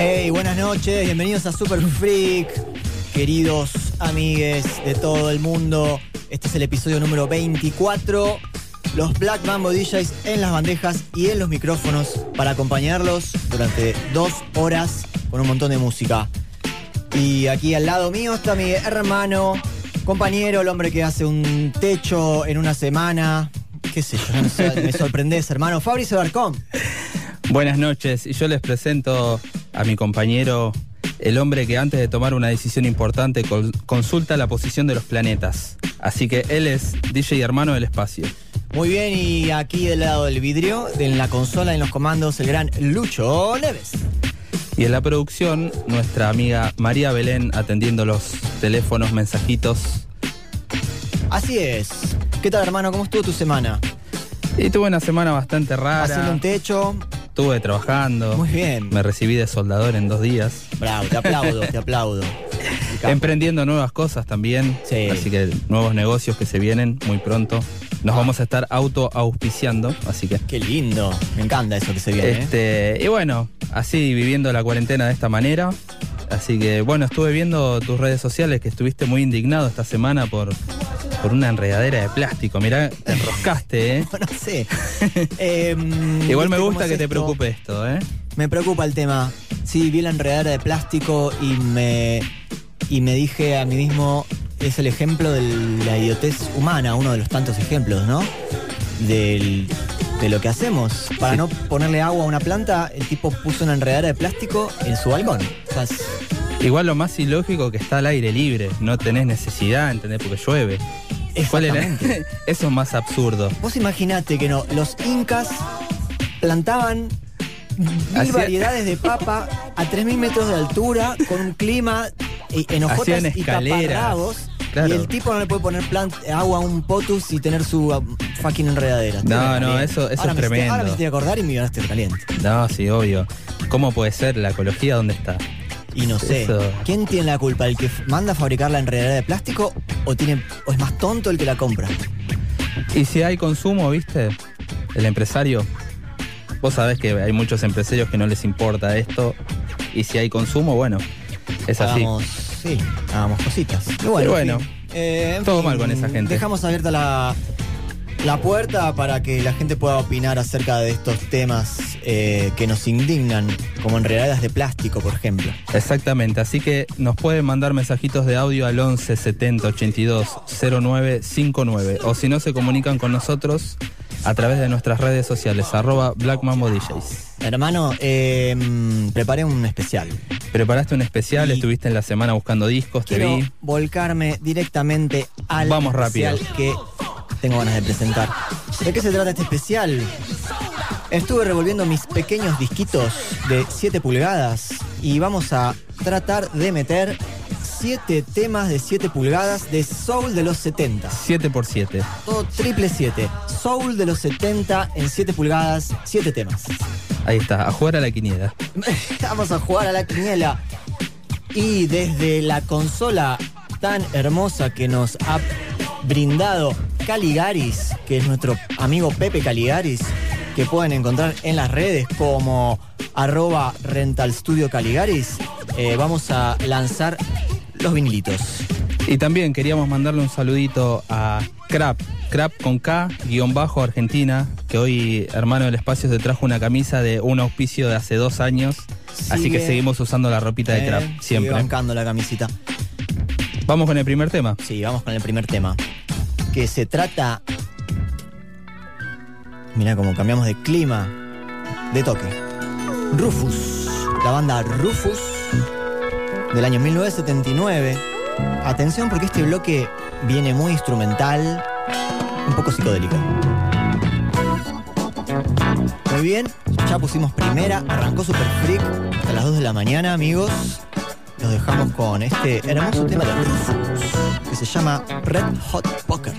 Hey, buenas noches, bienvenidos a Super Freak, queridos amigues de todo el mundo. Este es el episodio número 24. Los Black Mambo DJs en las bandejas y en los micrófonos para acompañarlos durante dos horas con un montón de música. Y aquí al lado mío está mi hermano, compañero, el hombre que hace un techo en una semana. ¿Qué sé yo? no sé, me sorprendés, hermano. Fabricio Barcón. Buenas noches, y yo les presento a mi compañero, el hombre que antes de tomar una decisión importante consulta la posición de los planetas. Así que él es DJ hermano del espacio. Muy bien, y aquí del lado del vidrio, en la consola, en los comandos, el gran Lucho Neves. Y en la producción, nuestra amiga María Belén atendiendo los teléfonos, mensajitos. Así es. ¿Qué tal, hermano? ¿Cómo estuvo tu semana? Y tuve una semana bastante Haciendo rara. un techo. Estuve trabajando. Muy bien. Me recibí de soldador en dos días. Bravo, te aplaudo, te aplaudo. Emprendiendo nuevas cosas también. Sí. Así que nuevos negocios que se vienen muy pronto. Nos vamos a estar auto-auspiciando, así que. Qué lindo. Me encanta eso que se viene. ¿eh? Este, y bueno, así viviendo la cuarentena de esta manera. Así que bueno, estuve viendo tus redes sociales que estuviste muy indignado esta semana por, por una enredadera de plástico. Mirá, te enroscaste, ¿eh? No sé. Em, Igual me ¿viste cómo gusta es que te preocupe esto, ¿eh? Me preocupa el tema. Sí, vi la enredadera de plástico y me, y me dije a mí mismo, es el ejemplo de la idiotez humana, uno de los tantos ejemplos, ¿no? Del- de lo que hacemos. Para no ponerle agua a una planta, el tipo puso una enredadera de plástico en su balcón. O sea, es- Igual lo más ilógico que está al aire libre. No tenés necesidad, ¿entendés? Porque llueve. ¿Cuál era? Eso es más absurdo. Vos imaginate que no, los incas plantaban mil Hacía- variedades de papa a 3.000 metros de altura, con un clima eh, en hojotas Hacían y escaleras, taparrabos. Claro. Y el tipo no le puede poner plant- agua a un potus y tener su uh, fucking enredadera. No, no, eso- eso Ahora es me hiciste- tremendo. ahora me hiciste acordar y me ganaste caliente. No, sí, obvio. ¿Cómo puede ser? ¿La ecología dónde está? Y no sé, Eso. ¿quién tiene la culpa? ¿El que manda a fabricar la enredadera de plástico o, tiene, o es más tonto el que la compra? Y si hay consumo, ¿viste? El empresario. Vos sabés que hay muchos empresarios que no les importa esto. Y si hay consumo, bueno, es así. Sí, hagamos cositas. Bueno, Pero en bueno, eh, en todo fin, mal con esa gente. Dejamos abierta la, la puerta para que la gente pueda opinar acerca de estos temas eh, que nos indignan, como enredaderas de plástico, por ejemplo. Exactamente. Así que nos pueden mandar mensajitos de audio al 11 70 82 09 59. O si no, se comunican con nosotros a través de nuestras redes sociales, arroba Black Mambo DJs. Hermano, eh, mm, preparé un especial. Preparaste un especial, Y- estuviste en la semana buscando discos, te vi. volcarme directamente al Vamos rápido. especial que tengo ganas de presentar. ¿De qué se trata este especial? Estuve revolviendo mis pequeños disquitos de 7 pulgadas y vamos a tratar de meter 7 temas de 7 pulgadas de Soul de los 70. 7 por 7 Todo triple 7. Soul de los 70 en 7 pulgadas, 7 temas. Ahí está, a jugar a la quiniela. Vamos a jugar a la quiniela. Y desde la consola tan hermosa que nos ha brindado Caligaris, que es nuestro amigo Pepe Caligaris, que pueden encontrar en las redes como arroba Rental Studio Caligaris, eh, vamos a lanzar los vinilitos. Y también queríamos mandarle un saludito a Crap, Crap con K, guion bajo Argentina, que hoy, hermano del espacio, se trajo una camisa de un auspicio de hace dos años. Así que Sigue, seguimos usando la ropita de eh, trap, sigue siempre. bancando la camisita. Vamos con el primer tema. Sí, vamos con el primer tema. Que se trata. Mira cómo cambiamos de clima. De toque. Rufus. La banda Rufus. Del año 1979. Atención porque este bloque viene muy instrumental. Un poco psicodélico. Muy bien. Ya pusimos primera. Arrancó Super Freak. A las 2 de la mañana, amigos. Los dejamos con este hermoso tema de Rufus que se llama Red Hot Poker.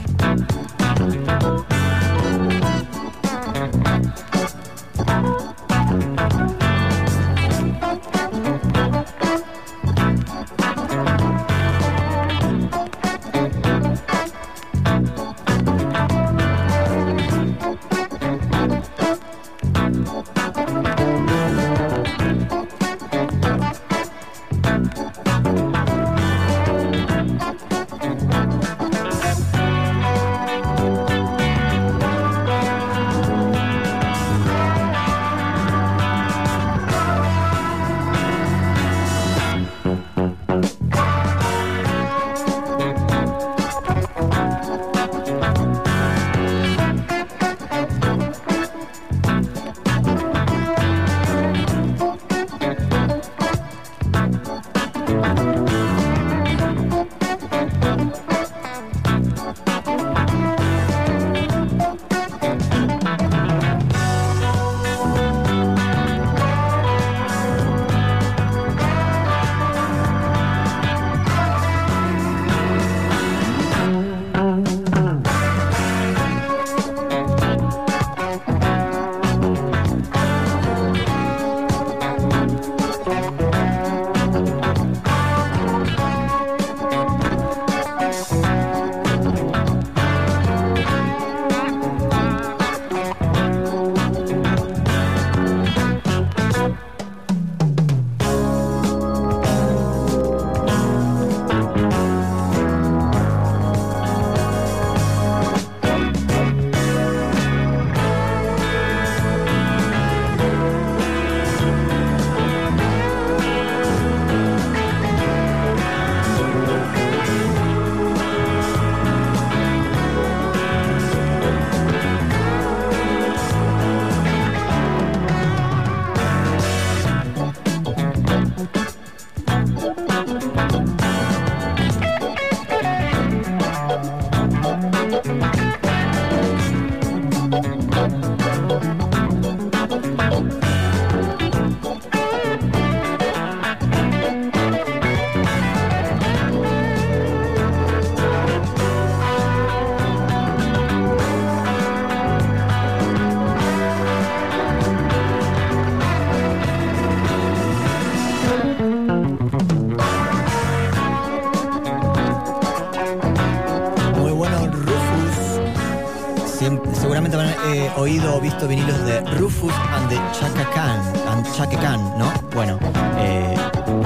Rufus and the Chaka Khan, and Chaka Khan, ¿no? Bueno, eh,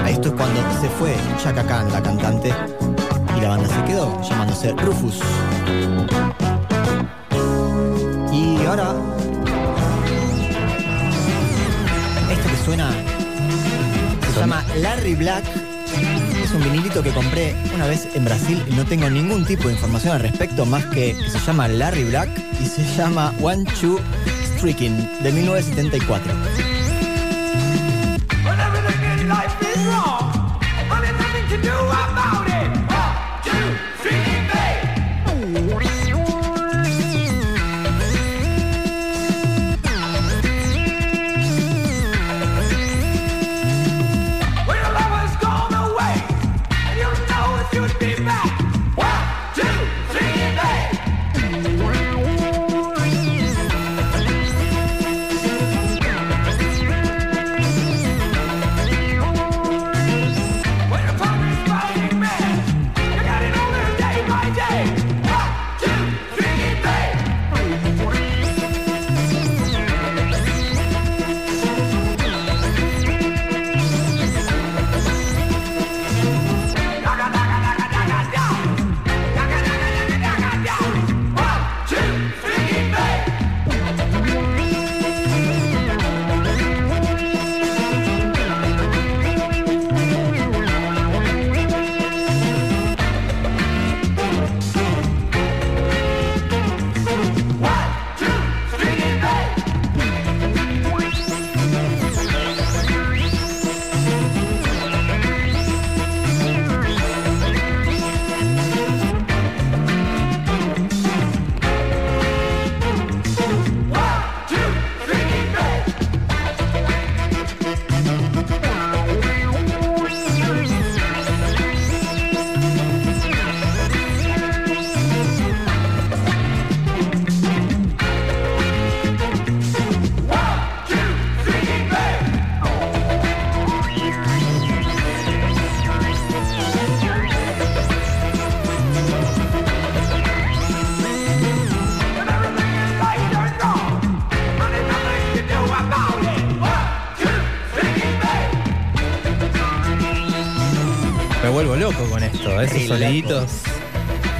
esto es cuando se fue Chaka Khan, la cantante, y la banda se quedó llamándose Rufus. Y ahora, esto que suena se llama Larry Black. Es un vinilito que compré una vez en Brasil y no tengo ningún tipo de información al respecto más que se llama Larry Black y se llama One Two Streaking de 1974.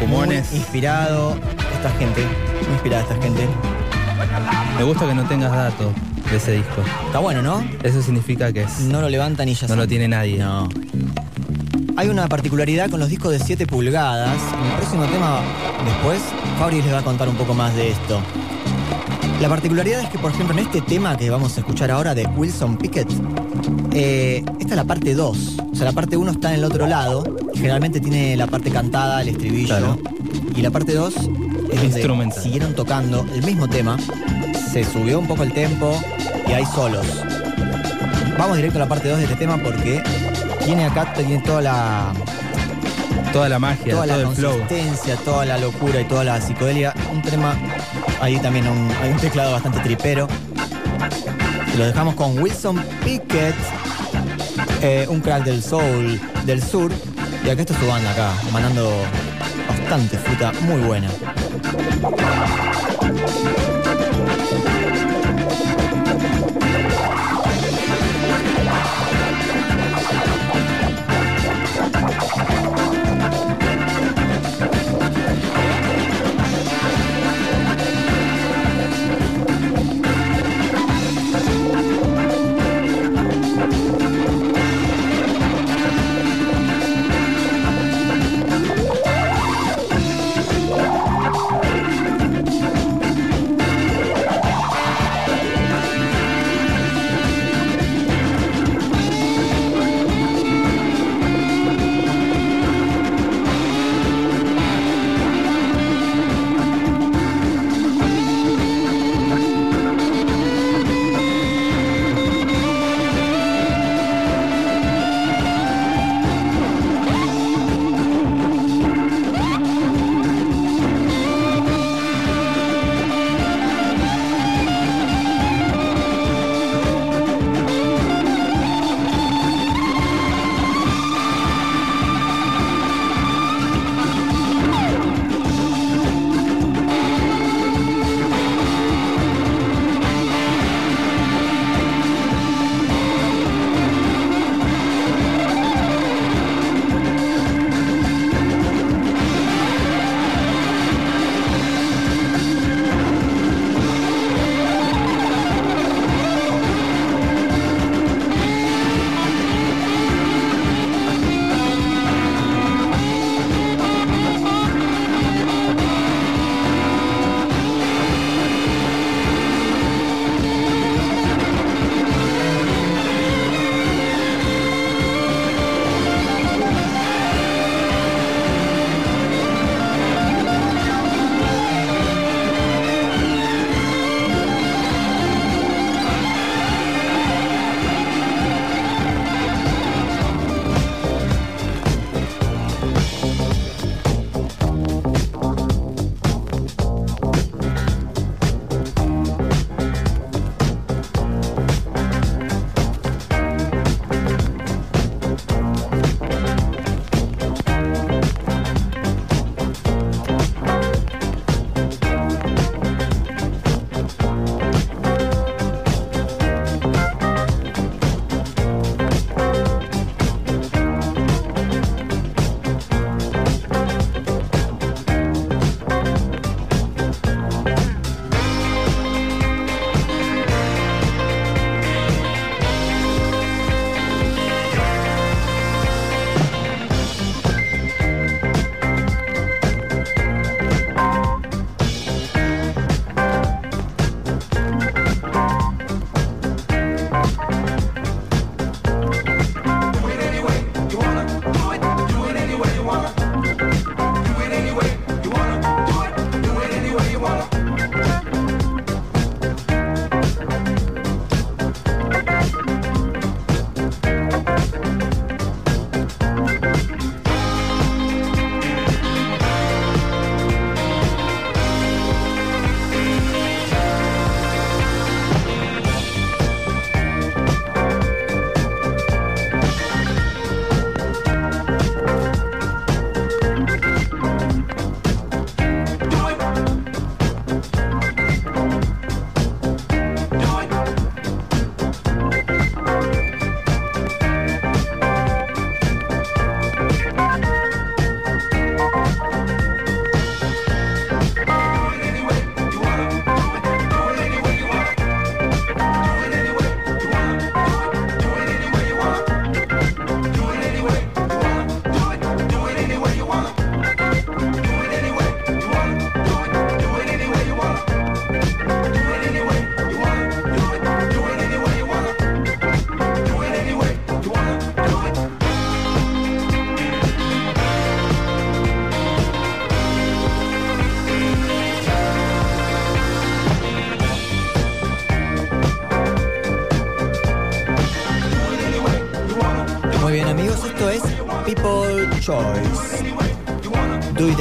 Muy inspirado esta gente. Muy inspirada esta gente. Me gusta que no tengas datos de ese disco. Está bueno, ¿no? Eso significa que es, No lo levantan y ya no son. lo tiene nadie. No. Hay una particularidad con los discos de 7 pulgadas. En el próximo tema, después, Fabri les va a contar un poco más de esto. La particularidad es que, por ejemplo, en este tema que vamos a escuchar ahora de Wilson Pickett, eh, esta es la parte 2. O sea, la parte 1 está en el otro lado. Generalmente tiene la parte cantada, el estribillo. Claro. Y la parte 2 es donde Instrumental. siguieron tocando el mismo tema. Se subió un poco el tempo y hay solos. Vamos directo a la parte 2 de este tema porque tiene acá tiene toda la, Toda la magia, toda la todo el flow. consistencia, toda la locura y toda la psicodelia. Un tema, ahí también un- hay un teclado bastante tripero. Lo dejamos con Wilson Pickett, eh, un crack del soul del sur. Y acá está su banda acá, mandando bastante fruta muy buena.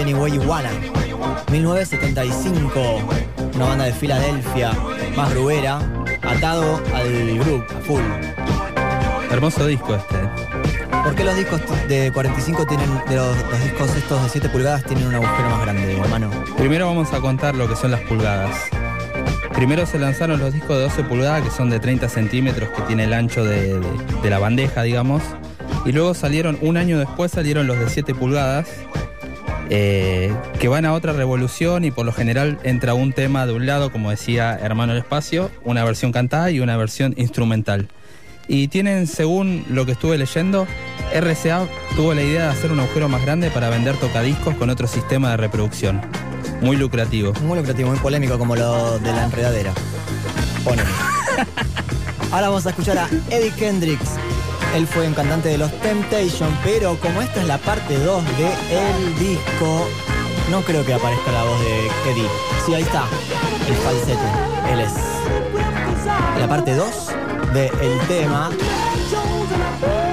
Do It Any Way You Wanna. 1975. Una banda de Filadelfia, más rubera, atado al grupo, a full. Hermoso disco este. ¿Por qué los discos de 45 tienen, de los, los discos estos de 7 pulgadas tienen un agujero más grande, hermano? Primero vamos a contar lo que son las pulgadas. Primero se lanzaron los discos de 12 pulgadas, que son de 30 centímetros, que tiene el ancho de, de- de la bandeja, digamos. Y luego salieron, un año después salieron los de 7 pulgadas, eh, que van a otra revolución y por lo general entra un tema de un lado, como decía Hermano el Espacio, una versión cantada y una versión instrumental. Y tienen, según lo que estuve leyendo, RCA tuvo la idea de hacer un agujero más grande para vender tocadiscos con otro sistema de reproducción. Muy lucrativo. Muy lucrativo, muy polémico como lo de la enredadera. Ponele. Ahora vamos a escuchar a Eddie Kendricks. Él fue un cantante de los Temptation, pero como esta es la parte 2 del disco, no creo que aparezca la voz de Eddie. Sí, ahí está, el falsete. Él es la parte 2 del tema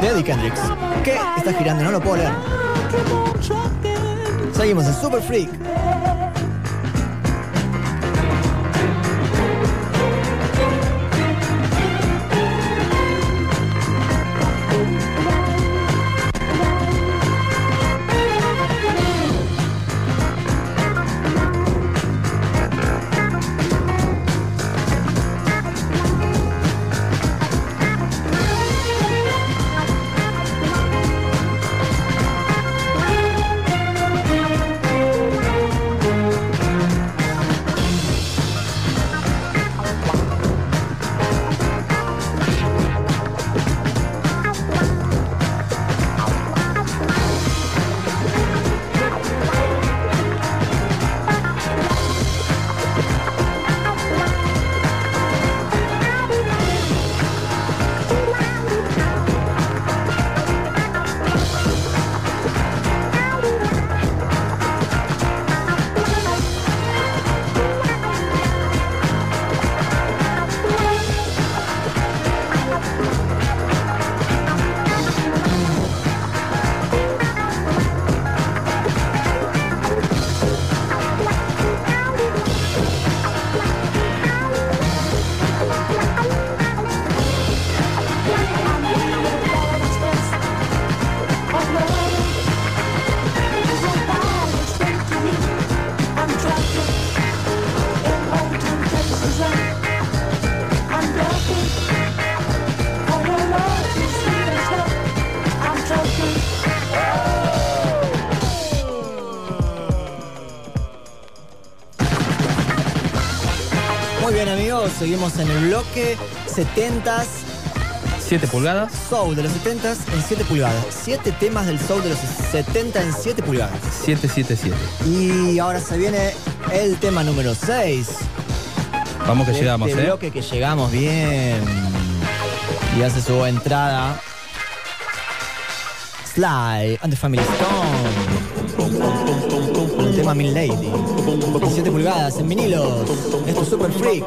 de Eddie Kendricks. Que está girando, no lo puedo leer. Seguimos en Super Freak. Seguimos en el bloque 70s 7 pulgadas, Soul de los 70s en 7 pulgadas. 7 temas del Soul de los 70 en 7 pulgadas. 777. Y ahora se viene el tema número 6. Vamos que de llegamos, este ¿eh? bloque que llegamos bien. Y hace su entrada. Sly and the Family Stone. El tema Min Lady. En 7 pulgadas, en vinilos. Esto es Super Freak.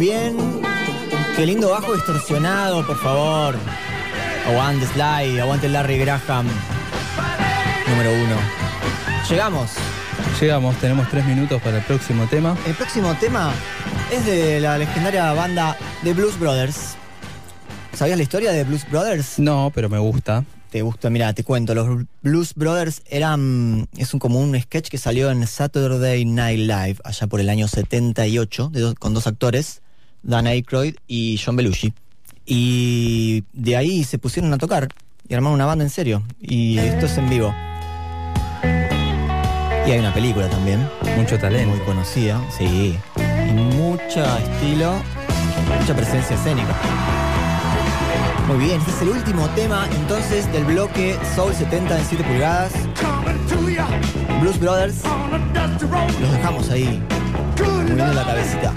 bien. Qué lindo bajo distorsionado, por favor. Aguante Sly, aguante Larry Graham. Número uno. Llegamos. Llegamos, tenemos tres minutos para el próximo tema. El próximo tema es de la legendaria banda The Blues Brothers. ¿Sabías la historia de Blues Brothers? No, pero me gusta. Te gusta, mira, te cuento. Los Blues Brothers eran. Es un, como un sketch que salió en Saturday Night Live allá por el año 78, con dos actores. Dan Aykroyd y John Belushi. Y de ahí se pusieron a tocar y armaron una banda en serio. Y esto es en vivo. Y hay una película también. Mucho talento. Muy conocida, sí. Y mucho estilo, mucha presencia escénica. Muy bien, este es el último tema entonces del bloque Soul 70 en 7 pulgadas. Blues Brothers. Los dejamos ahí Moviendo la cabecita.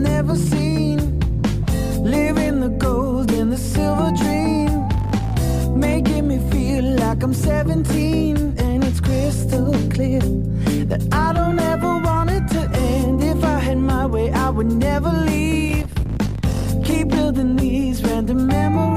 never seen. Living the gold and the silver dream. Making me feel like I'm 17. And it's crystal clear that I don't ever want it to end. If I had my way, I would never leave. Keep building these random memories.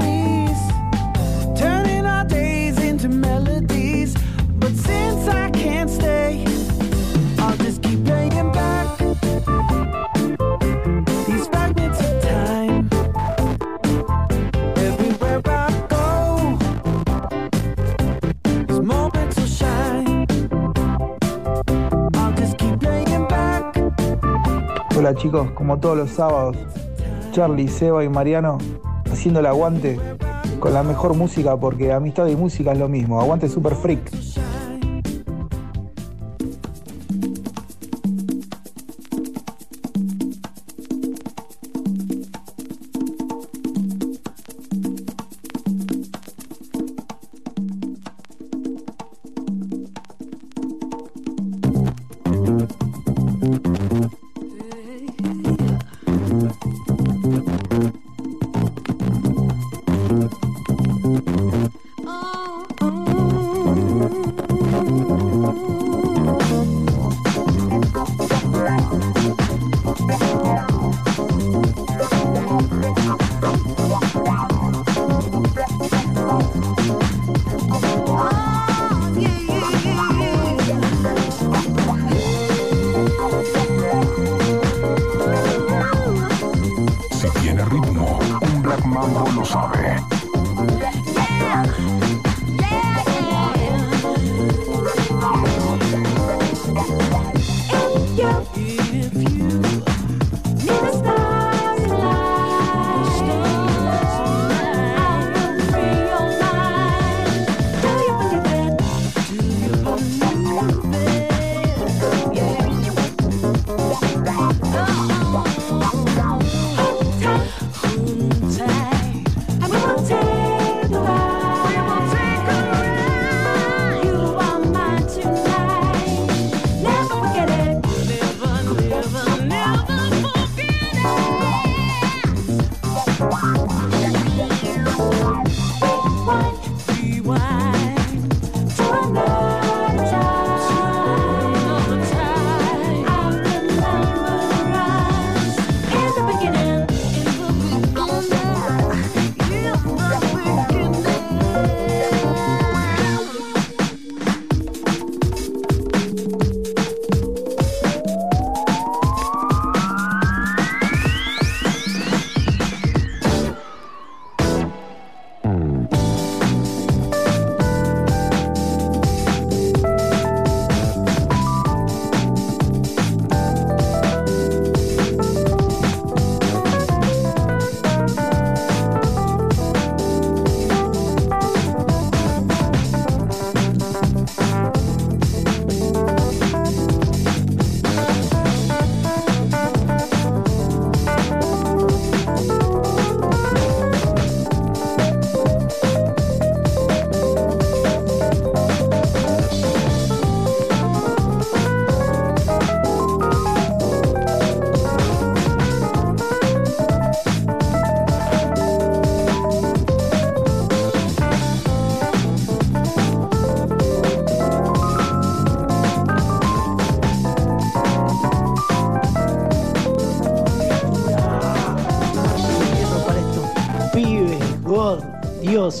Chicos, como todos los sábados, Charlie, Seba y Mariano haciendo el aguante con la mejor música porque amistad y música es lo mismo. Aguante Super Freak.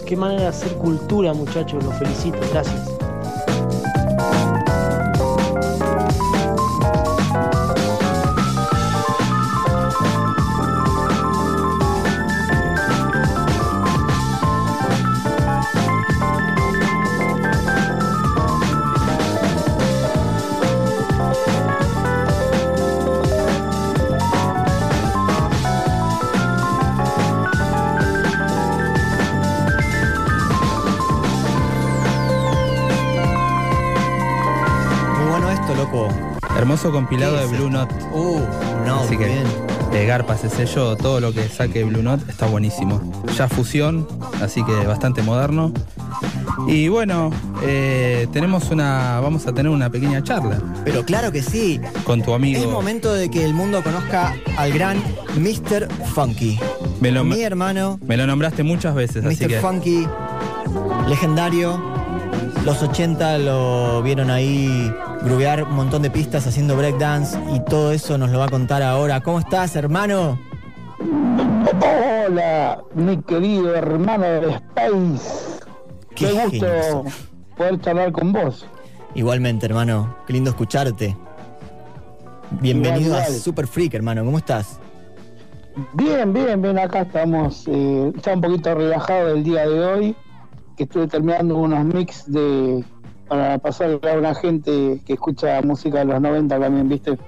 Qué manera de hacer cultura, muchachos, los felicito, gracias. Hermoso compilado ¿Qué de Blue? Note. Uh, no, Así que bien. de Garpa ese sello, todo lo que saque Blue Note está buenísimo. Ya fusión, así que bastante moderno. Y bueno, eh, tenemos una. Vamos a tener una pequeña charla Pero claro que sí. con tu amigo. Es momento de que el mundo conozca al gran Mr. Funky. Me lo, Mi hermano, me lo nombraste muchas veces, así Mr. que. Funky, legendario, Los 80 lo vieron ahí grubear un montón de pistas haciendo breakdance y todo eso nos lo va a contar ahora. ¿Cómo estás, hermano? Hola, mi querido hermano del Space. Qué gusto poder charlar con vos. Igualmente, hermano. Qué lindo escucharte. Bienvenido Igual, a. Super Freak, hermano. ¿Cómo estás? Bien, bien, bien, acá estamos eh, ya un poquito relajado del día de hoy, que estuve terminando unos mix de para pasarle a una gente que escucha música de los 90 también, ¿viste?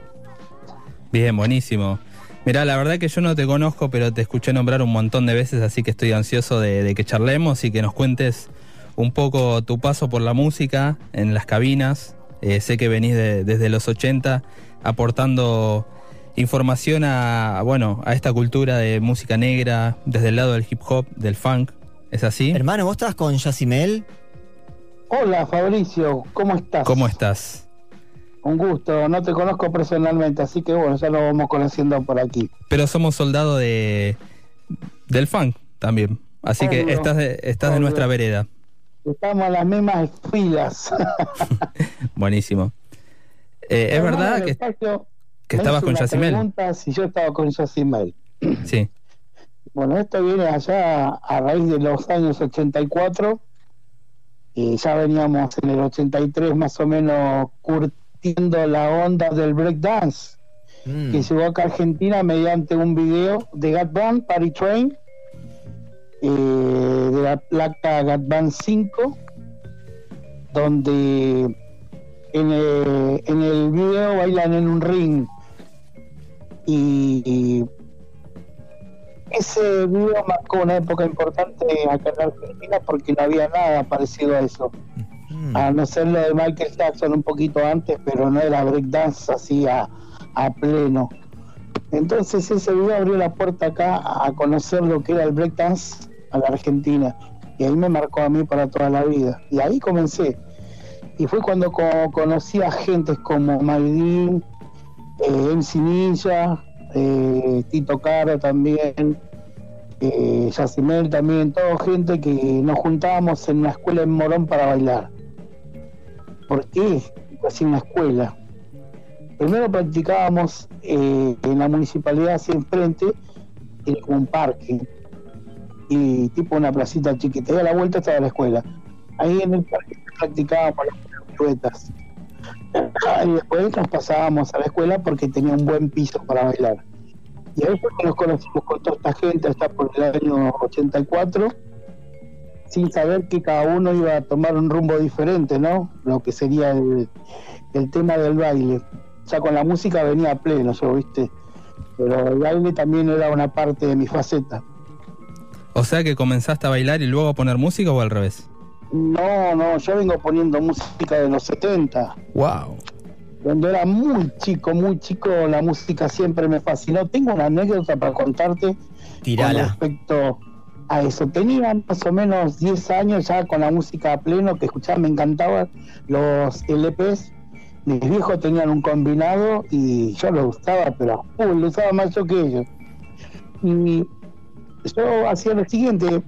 Bien, buenísimo. Mirá, la verdad que yo no te conozco, pero te escuché nombrar un montón de veces, así que estoy ansioso de, de que charlemos y que nos cuentes un poco tu paso por la música en las cabinas. Eh, sé que venís de- desde los 80 aportando información a, bueno, a esta cultura de música negra, desde el lado del hip hop, del funk. ¿Es así? Hermano, ¿vos estás con Yacimel? Hola Fabricio, ¿cómo estás? ¿Cómo estás? Un gusto, no te conozco personalmente, así que bueno, ya lo vamos conociendo por aquí. Pero somos soldados de, del funk también. Así que estás de, estás de nuestra vereda. Estamos en las mismas filas. Buenísimo. Eh, es verdad que, que estabas con Yacimel. si yo estaba con Yacimel. Sí. Bueno, esto viene allá a raíz de los años 84. Y ya veníamos en el 83 más o menos curtiendo la onda del breakdance, Mm. que llegó acá a Argentina mediante un video de Gat Band, Party Train, eh, de la placa Gat Band 5, donde en el, en el video bailan en un ring. Y, y ese video marcó una época importante acá en Argentina porque no había nada parecido a eso. Mm. A no ser lo de Michael Jackson un poquito antes, pero no era breakdance así a, a pleno. Entonces ese video abrió la puerta acá a conocer lo que era el breakdance a la Argentina. Y ahí me marcó a mí para toda la vida. Y ahí comencé. Y fue cuando co- conocí a gentes como Maidin, eh, MC Ninja, eh, Tito Caro también, eh, Yacimel también, todo gente que nos juntábamos en una escuela en Morón para bailar. ¿Por qué? Así una escuela. Primero practicábamos eh, en la municipalidad hacia enfrente, en un parque, y tipo una placita chiquita, y a la vuelta estaba la escuela. Ahí en el parque practicábamos las piruetas. Y después nos pasábamos a la escuela porque tenía un buen piso para bailar. Y ahí fue que nos conocimos con toda esta gente, hasta por el año 84, sin saber que cada uno iba a tomar un rumbo diferente, ¿no? Lo que sería el, el tema del baile. Ya con la música venía a pleno, yo, ¿viste? Pero el baile también era una parte de mi faceta. O sea que comenzaste a bailar y luego a poner música o al revés. No, no, yo vengo poniendo música de los 70. Wow. Cuando era muy chico, muy chico, la música siempre me fascinó. Tengo una anécdota para contarte con Tirala. respecto a eso. Tenía más o menos 10 años ya con la música a pleno, que escuchaba, me encantaban los LPs. Mis viejos tenían un combinado y yo lo usaba, pero uh, lo usaba más yo que ellos. Y yo hacía lo siguiente,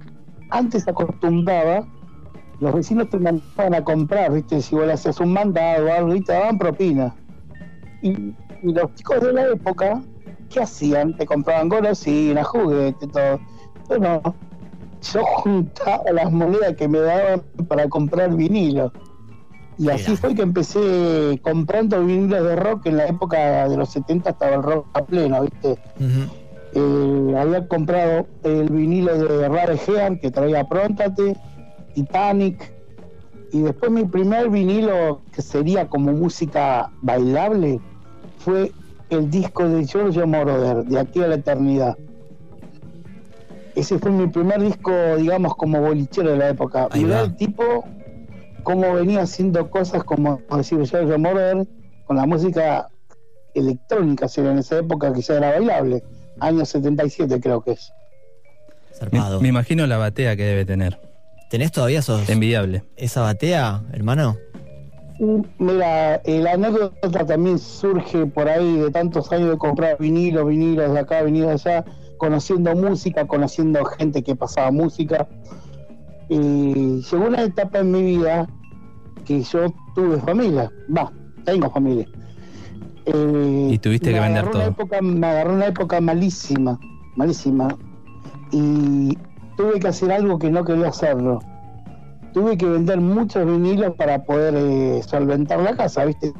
antes acostumbraba, los vecinos te mandaban a comprar, ¿viste? Si vos le hacías un mandado o algo y te daban propina. Y, y los chicos de la época, ¿qué hacían? Te compraban golosinas, juguetes, todo. Yo no. Yo juntaba las monedas que me daban para comprar vinilo. Y así fue que empecé comprando vinilos de rock. En la época de los 70 estaba el rock a pleno, ¿viste? Eh, había comprado el vinilo de Rare Heart que traía Prontate, Titanic, y después mi primer vinilo que sería como música bailable fue el disco de Giorgio Moroder, de aquí a la eternidad. Ese fue mi primer disco, digamos, como bolichero de la época. Ahí Mirá va. el tipo cómo venía haciendo cosas como decir Giorgio Moroder con la música electrónica, si era en esa época que ya era bailable, año 77 creo que es. Me imagino la batea que debe tener. ¿Tenés todavía esos, Envidiable. esa batea, hermano? Y Mira, eh, la anécdota también surge por ahí de tantos años de comprar vinilos, vinilos de acá, vinilos de allá, conociendo música, conociendo gente que pasaba música. Y llegó una etapa en mi vida que yo tuve familia, va, tengo familia. Eh, Y tuviste que vender todo. época- me agarró una época malísima, malísima. Y tuve que hacer algo que no quería hacerlo. Tuve que vender muchos vinilos para poder eh, solventar la casa, ¿viste?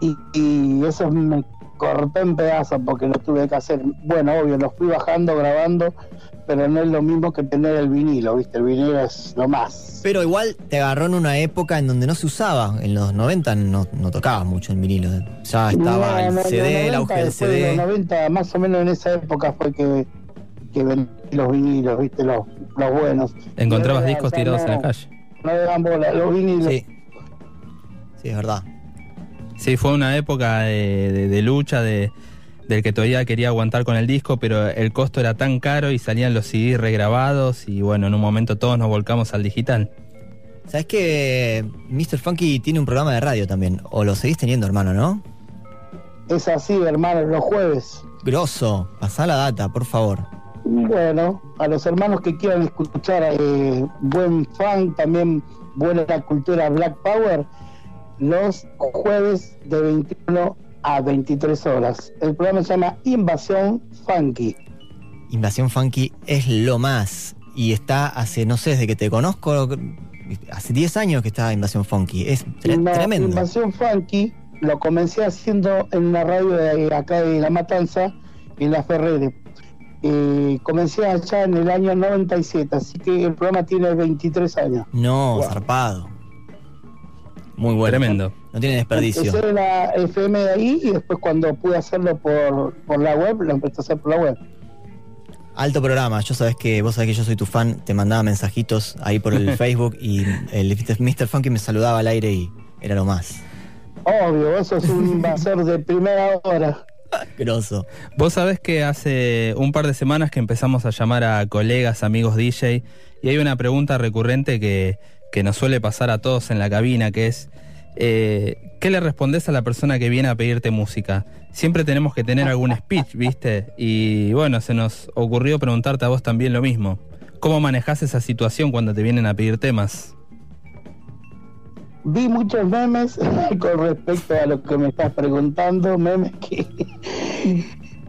Y, y eso me cortó en pedazos porque lo tuve que hacer. Bueno, obvio, lo fui bajando, grabando, pero no es lo mismo que tener el vinilo, ¿viste? El vinilo es lo más. Pero igual te agarró en una época en donde no se usaba. En los 90 no, no tocaba mucho el vinilo. Ya estaba No, el no, CD, el los auge 90, del CD. los 90, más o menos en esa época fue que, que vendí los vinilos, ¿viste? Los, los buenos. Encontrabas No, discos tirados no- en la calle. No le dan bola, los vinilos. Sí. Sí, es verdad. Sí, fue una época de, de- de lucha, de, del que todavía quería aguantar con el disco, pero el costo era tan caro y salían los CD regrabados y bueno, en un momento todos nos volcamos al digital. ¿Sabes que Mr. Funky tiene un programa de radio también? O lo seguís teniendo, hermano, ¿no? Es así, hermano, los jueves. Grosso. Pasá la data, por favor. Bueno, a los hermanos que quieran escuchar eh, buen funk, también buena cultura Black Power, los jueves de 21 a 23 horas. El programa se llama Invasión Funky. Invasión Funky es lo más. Y está hace, no sé, desde que te conozco, hace 10 años que está Invasión Funky. Es tre- No, tremendo. Invasión Funky lo comencé haciendo en una radio de acá de La Matanza, en La Ferrere. Eh, comencé allá en el año 97, así que el programa tiene 23 años. No, Wow. zarpado. Muy bueno. Tremendo. No tiene desperdicio. Empecé en la FM de ahí y después cuando pude hacerlo por, por la web, lo empecé a hacer por la web. Alto programa. Yo sabes que vos sabés que yo soy tu fan. Te mandaba mensajitos ahí por el Facebook y el Mr. Funky me saludaba al aire y era lo más. Obvio, eso es un invasor de primera hora. Vos sabés que hace un par de semanas que empezamos a llamar a colegas, amigos DJ, y hay una pregunta recurrente que, que nos suele pasar a todos en la cabina, que es, eh, ¿qué le respondés a la persona que viene a pedirte música? Siempre tenemos que tener algún speech, ¿viste? Y bueno, se nos ocurrió preguntarte a vos también lo mismo. ¿Cómo manejás esa situación cuando te vienen a pedir temas? Vi muchos memes con respecto a lo que me estás preguntando, memes que,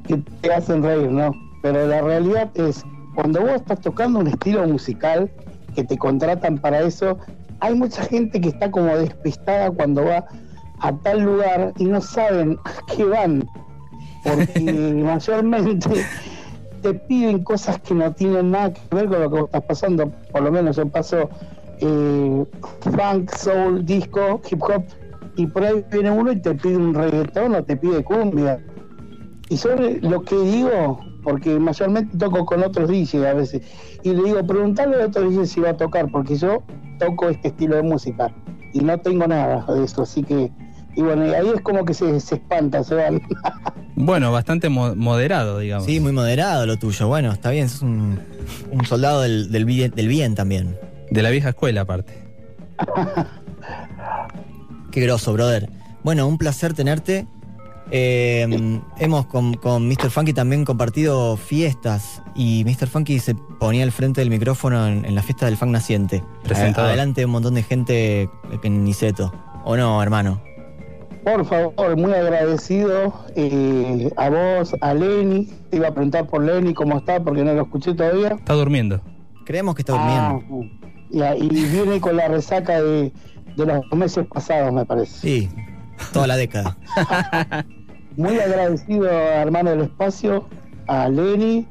que te hacen reír, ¿no? Pero la realidad es, cuando vos estás tocando un estilo musical, que te contratan para eso, hay mucha gente que está como despistada cuando va a tal lugar y no saben a qué van, porque mayormente te piden cosas que no tienen nada que ver con lo que vos estás pasando, por lo menos yo paso eh, funk, soul, disco, hip hop, y por ahí viene uno y te pide un reggaetón o te pide cumbia. Y sobre lo que digo, porque mayormente toco con otros DJs a veces, y le digo, preguntarle a otros DJs si va a tocar, porque yo toco este estilo de música y no tengo nada de eso, así que, y bueno, y ahí es como que se, se espanta, se van. Bueno, bastante mo- moderado, digamos. Sí, muy moderado lo tuyo. Bueno, está bien. Sos un, un soldado del, del bien, del bien también. De la vieja escuela, aparte. Qué grosso, brother. Bueno, un placer tenerte. Eh, hemos con, con Mr. Funky también compartido fiestas y Mr. Funky se ponía al frente del micrófono en, en la fiesta del fan naciente. Presentador. Adelante un montón de gente en Niceto. ¿O no, hermano? Por favor, muy agradecido eh, a vos, a Lenny. Te iba a preguntar por Lenny cómo está, porque no lo escuché todavía. Está durmiendo. Creemos que está durmiendo. Y, a- y viene con la resaca de, de los meses pasados, me parece. Sí, toda la década. Muy agradecido, hermano del espacio, a Lenny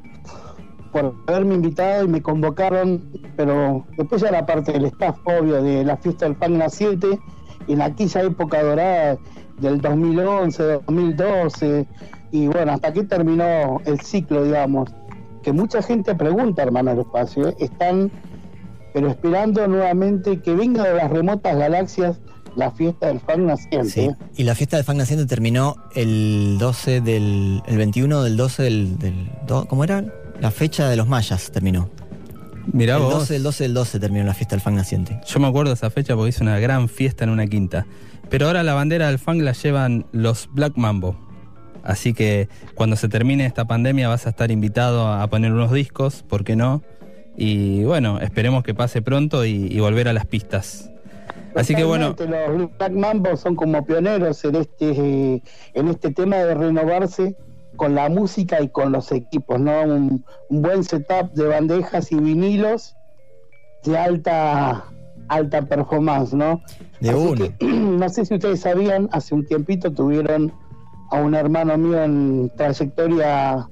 por haberme invitado y me convocaron, pero después ya era parte del staff, obvio, de la fiesta del fan naciente, en aquella época dorada del 2011, 2012, y bueno, hasta que terminó el ciclo, digamos, que mucha gente pregunta, hermano del espacio, ¿eh? están pero esperando nuevamente que venga de las remotas galaxias la fiesta del fan naciente. Sí. ¿eh? Y la fiesta del fan naciente terminó el 12 del. el 21 del 12 del. ¿Cómo era? La fecha de los mayas terminó. Mirá el vos. 12 del 12 del 12 terminó la fiesta del fan naciente. Yo me acuerdo de esa fecha porque hice una gran fiesta en una quinta. Pero ahora la bandera del funk la llevan los Black Mambo. Así que cuando se termine esta pandemia vas a estar invitado a poner unos discos, ¿por qué no? Y bueno, esperemos que pase pronto y, y volver a las pistas. Así que bueno, Los Black Mambo son como pioneros en este, en este tema de renovarse con la música y con los equipos, ¿no? Un, un buen setup de bandejas y vinilos de alta alta performance, ¿no? De Así que, no sé si ustedes sabían, hace un tiempito tuvieron a un hermano mío en trayectoria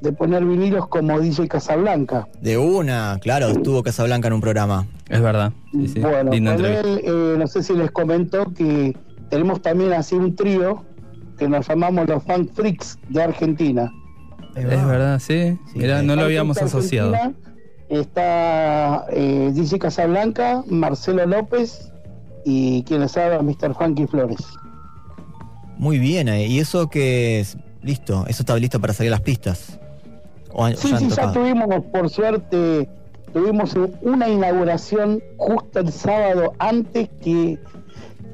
de poner vinilos como DJ Casablanca. De una, claro, estuvo Casablanca en un programa. es verdad. Sí, sí. Bueno, Linda con él, eh, no sé si les comentó que tenemos también así un trío que nos llamamos los Funk Freaks de Argentina. Es verdad, sí. Sí, Mirá, no lo habíamos asociado. Está eh, DJ Casablanca, Marcelo López y quien les habla, Mr. Funky Flores. Muy bien, eh. ¿y eso que es? Listo, eso está listo para salir a las pistas. O, han- o Sí, ya sí, ya tuvimos, por suerte, tuvimos una inauguración justo el sábado antes que,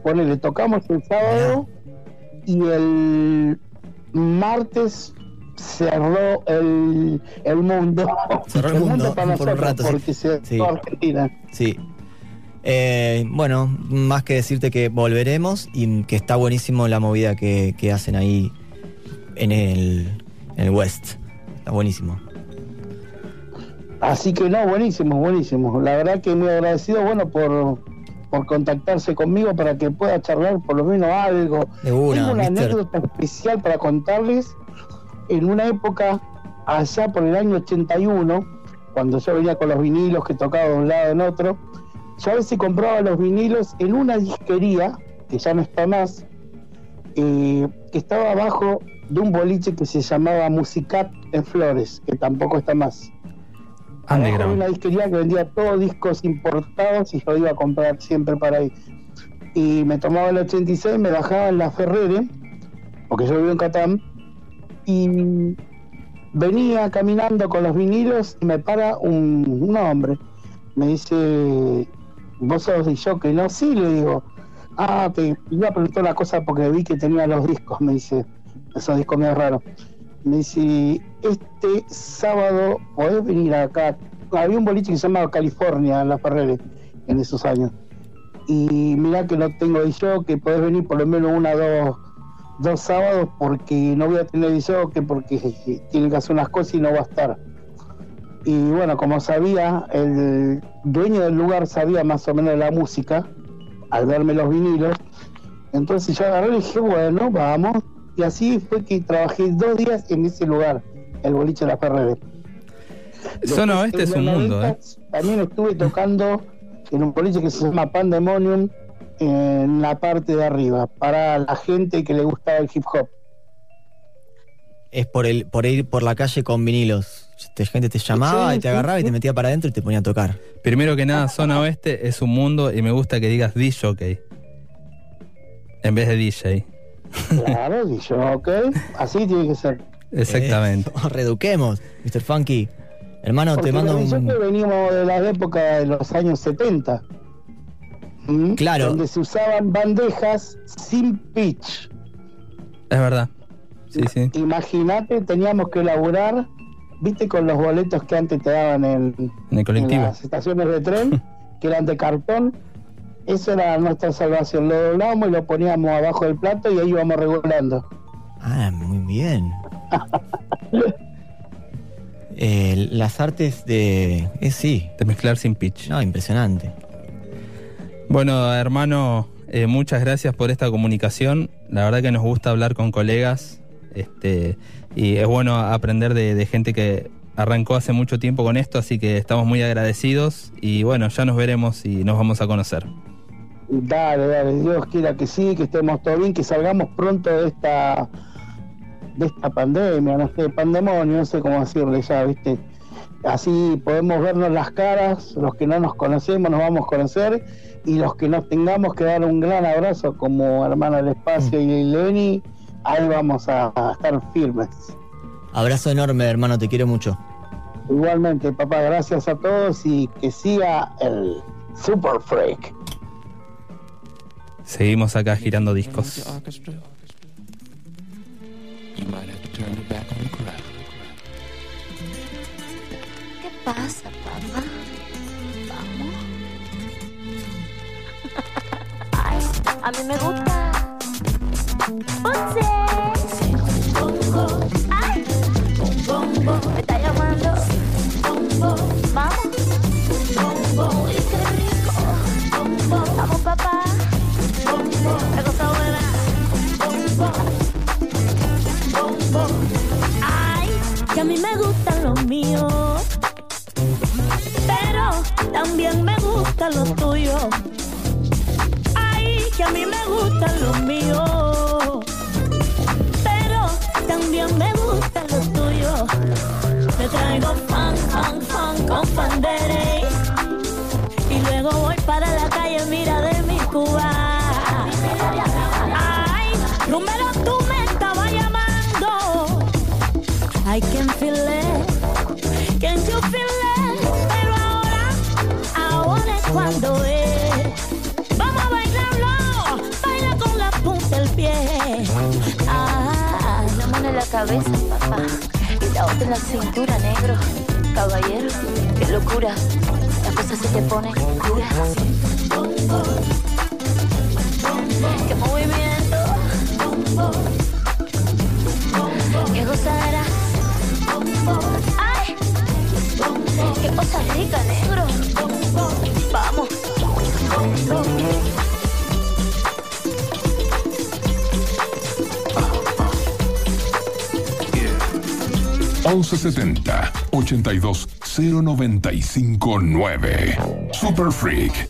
ponele, tocamos el sábado y el martes cerró el, el mundo. Cerró el mundo para por un rato, sí. se Sí. Argentina. Sí. Eh, bueno, más que decirte que volveremos y que está buenísimo la movida que, que hacen ahí en el, en el West. Está buenísimo. Así que no, buenísimo, buenísimo. La verdad que muy agradecido, bueno, por, por contactarse conmigo para que pueda charlar por lo menos algo. De una, Tengo una mister. anécdota especial para contarles. En una época, allá por el año 81, cuando yo venía con los vinilos que tocaba de un lado en otro, yo a veces compraba los vinilos en una disquería, que ya no está más, eh, que estaba abajo de un boliche que se llamaba Musicat en Flores, que tampoco está más. De Underground. una disquería que vendía todos discos importados y yo iba a comprar siempre para ahí. Y me tomaba el 86, me bajaba en la Ferrere, porque yo vivo en Catán, y venía caminando con los vinilos y me para un, un hombre. Me dice, ¿vos sos de jockey? No, sí, le digo. Ah, te iba a preguntar una cosa porque vi que tenía los discos, me dice. Esos discos medio raros. Me dice, este sábado podés venir acá. Había un boliche que se llamaba California en la Ferrere en esos años. Y mirá que no tengo de que podés venir por lo menos una o dos, dos sábados porque no voy a tener de que porque tiene que hacer unas cosas y no va a estar. Y bueno, como sabía, el dueño del lugar sabía más o menos de la música al verme los vinilos. Entonces yo agarré y dije, bueno, vamos. Y así fue que trabajé dos días en ese lugar, el boliche de la Ferrere. Zona Oeste en es un mundo, ¿eh? 90, También estuve tocando en un boliche que se llama Pandemonium en la parte de arriba, para la gente que le gustaba el hip hop. Es por el por ir por la calle con vinilos. Te- gente te llamaba Sí, y te sí, agarraba y te metía para adentro y te ponía a tocar. Primero que nada, Zona Oeste es un mundo y me gusta que digas DJ. En vez de DJ. Claro, y yo, ok, así tiene que ser. Exactamente. Eh, reeduquemos, Mr. Funky. Hermano, Porque te mando un. que venimos de la época de los años 70. ¿Mm? Claro. Donde se usaban bandejas sin pitch. Es verdad. Sí, sí. Imagínate, teníamos que elaborar, viste, con los boletos que antes te daban en, En el en colectivo. las estaciones de tren, que eran de cartón. Eso era nuestra salvación. Lo doblábamos y lo poníamos abajo del plato y ahí íbamos regulando. Ah, muy bien. Eh, las artes de. Eh, sí. De mezclar sin pitch. No, impresionante. Bueno, hermano, eh, muchas gracias por esta comunicación. La verdad que nos gusta hablar con colegas. Este, y es bueno aprender de, de gente que arrancó hace mucho tiempo con esto, así que estamos muy agradecidos. Y bueno, ya nos veremos y nos vamos a conocer. Dale, dale, Dios quiera que sí, que estemos todo bien, que salgamos pronto de esta de esta pandemia, no sé, pandemonio, no sé cómo decirle ya, ¿viste? Así podemos vernos las caras, los que no nos conocemos nos vamos a conocer y los que nos tengamos que dar un gran abrazo como hermana del espacio y Lenny, ahí vamos a, a estar firmes. Abrazo enorme, hermano, te quiero mucho. Igualmente, papá, gracias a todos y que siga el Super Freak. Seguimos acá girando discos. ¿Qué pasa, papá? ¿Vamos? A mí me gusta. ¡Ponce! ¡Ay! ¡Me está llamando! ¡Vamos! que a mí me gustan los míos, pero también me gustan los tuyos. Ay, que a mí me gustan los míos, pero también me gustan los tuyos. Te traigo fan, fan, fan con pandere cabeza, papá, y la otra en la cintura, negro. Caballero, qué locura, la cosa se te pone dura. Qué movimiento, qué gozadera. ¡Ay! ¡Qué cosa rica, negro! ¡Vamos! 1170 82095 9. Super Freak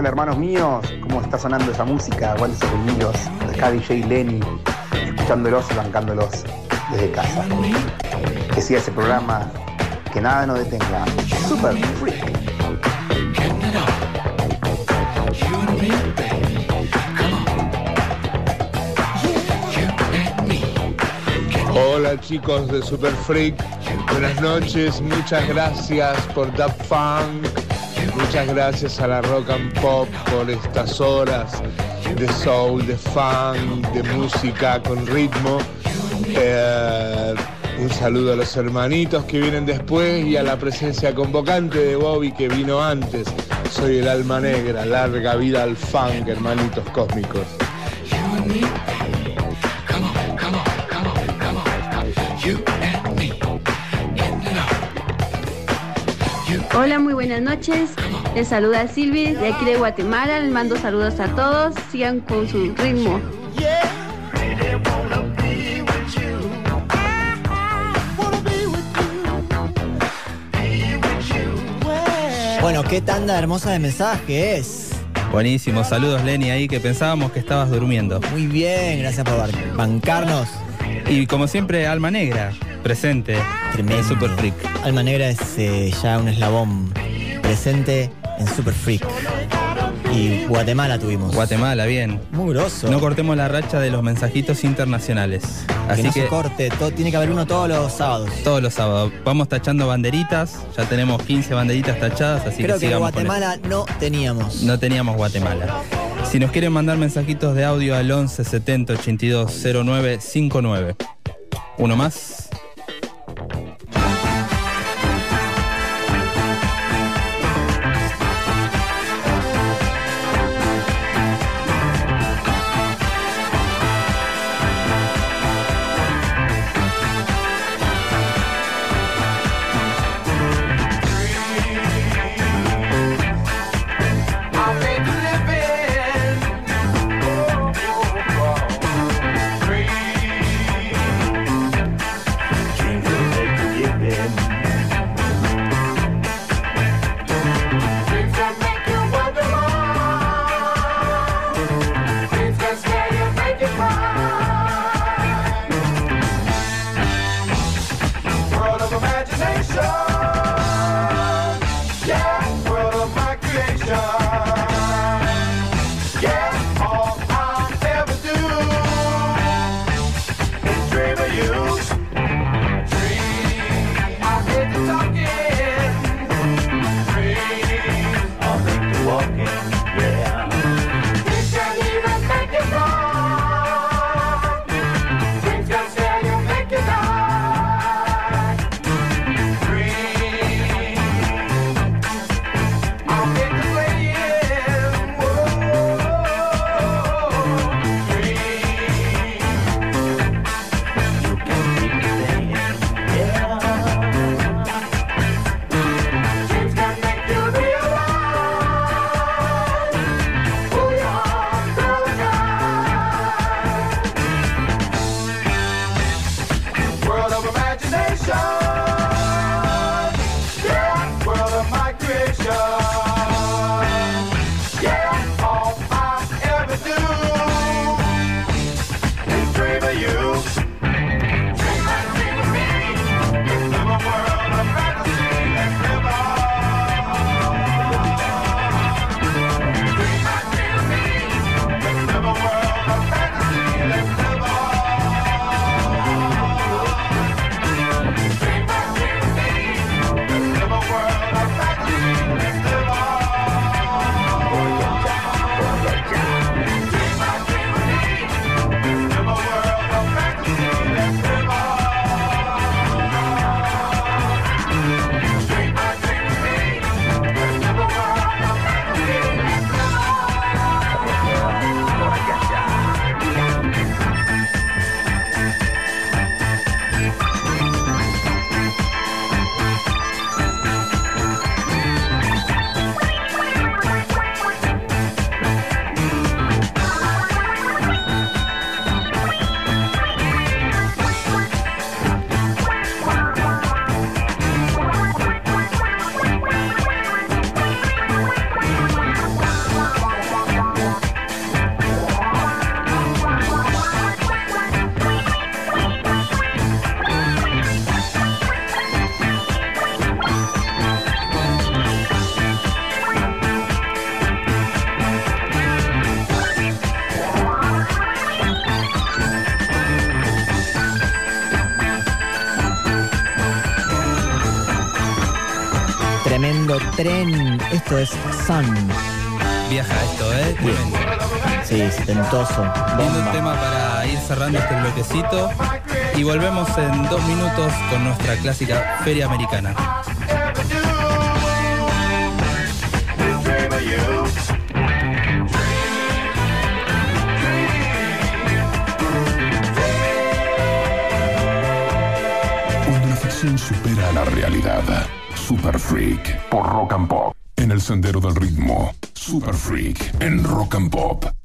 Hola hermanos míos, ¿cómo está sonando esa música? Aguantes conmigo, acá DJ Lenny, escuchándolos y bancándolos desde casa. Que siga ese programa, que nada nos detenga. Super Freak. Hola chicos de Super Freak, buenas noches, muchas gracias por Dub Funk Muchas gracias a la Rock and Pop por estas horas de soul, de funk, de música con ritmo. Eh, un saludo a los hermanitos que vienen después y a la presencia convocante de Bobby que vino antes. Soy el alma negra, larga vida al funk, hermanitos cósmicos. Hola, muy buenas noches. Les saluda Silvi de aquí de Guatemala. Les mando saludos a todos. Sigan con su ritmo. Bueno, qué tanda hermosa de mensajes. Buenísimo, saludos Lenny ahí que pensábamos que estabas durmiendo. Muy bien, gracias por bancarnos. Y como siempre, Alma Negra, presente. Tremendo. En Super Freak. Alma Negra es eh, ya un eslabón presente en Super Freak. Y Guatemala tuvimos. Guatemala, bien. Muy grosso. No cortemos la racha de los mensajitos internacionales. que Así no que se corte, todo, tiene que haber uno todos los sábados. todos los sábados vamos tachando banderitas. Ya tenemos 15 banderitas tachadas, así Creo que que Guatemala no teníamos. No teníamos Guatemala. Si nos quieren mandar mensajitos de audio al 11 70 82 09 59. Uno más. Tren. Esto es Sun. Viaja esto, ¿eh? Tremendo. Sí, setentoso. Lindo Bomba. tema para ir cerrando este bloquecito. y volvemos en dos minutos con nuestra clásica Feria Americana. Cuando la ficción supera a la realidad. Super Freak por Rock and Pop. En el sendero del ritmo. Super Freak en Rock and Pop.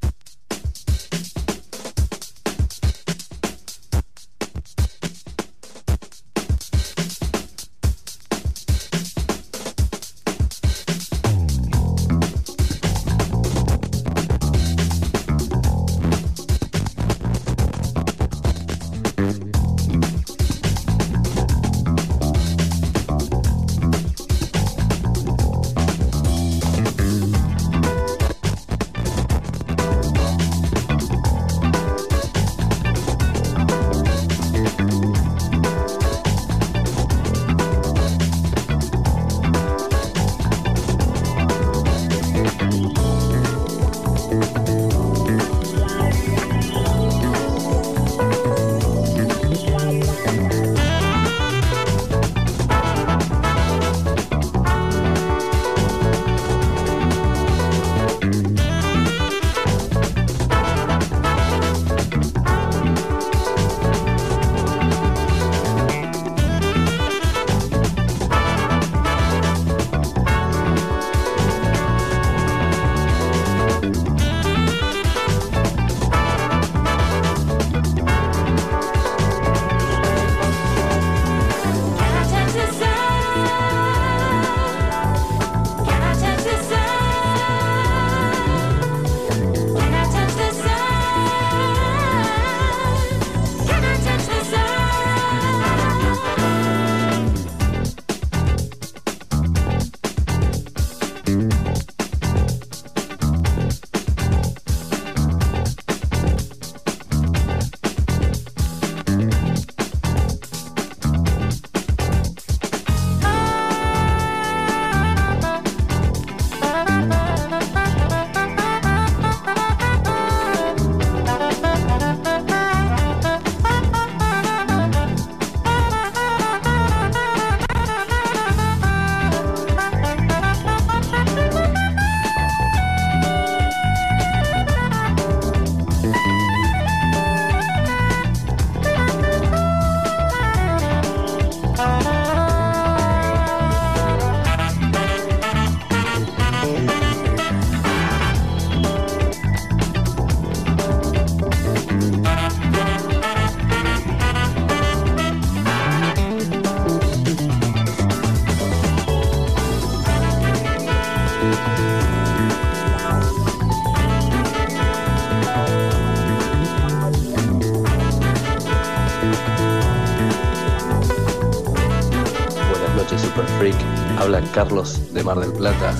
Carlos de Mar del Plata.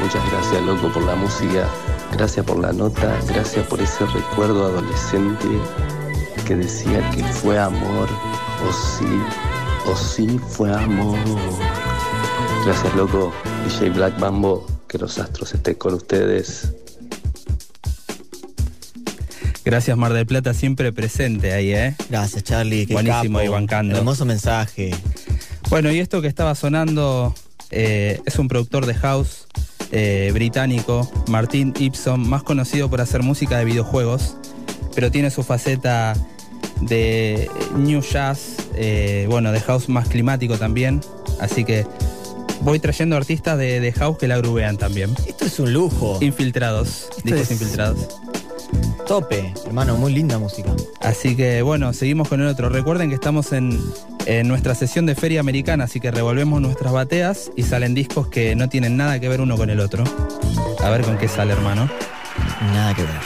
Muchas gracias, loco, por la música. Gracias por la nota. Gracias por ese recuerdo adolescente que decía que fue amor. O sí, o sí fue amor. Gracias, loco. DJ Black Mambo. Que los astros estén con ustedes. Gracias Mar del Plata, siempre presente ahí, ¿eh? Gracias, Charlie. qué Buenísimo capo. y bancando. Hermoso mensaje. Bueno, y esto que estaba sonando eh, es un productor de house eh, británico, Martin Ipson, más conocido por hacer música de videojuegos, pero tiene su faceta de new jazz, eh, bueno, de house más climático también. Así que voy trayendo artistas de, de house que la grubean también. Esto es un lujo. Infiltrados, discos es- infiltrados. Tope, hermano, muy linda música. Así que bueno, seguimos con el otro. Recuerden que estamos en, en nuestra sesión de feria americana, así que revolvemos nuestras bateas y salen discos que no tienen nada que ver uno con el otro. A ver con qué sale, hermano. Nada que ver.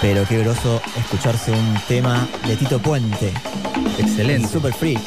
Pero qué groso escucharse un tema de Tito Puente. Excelente. Super freak.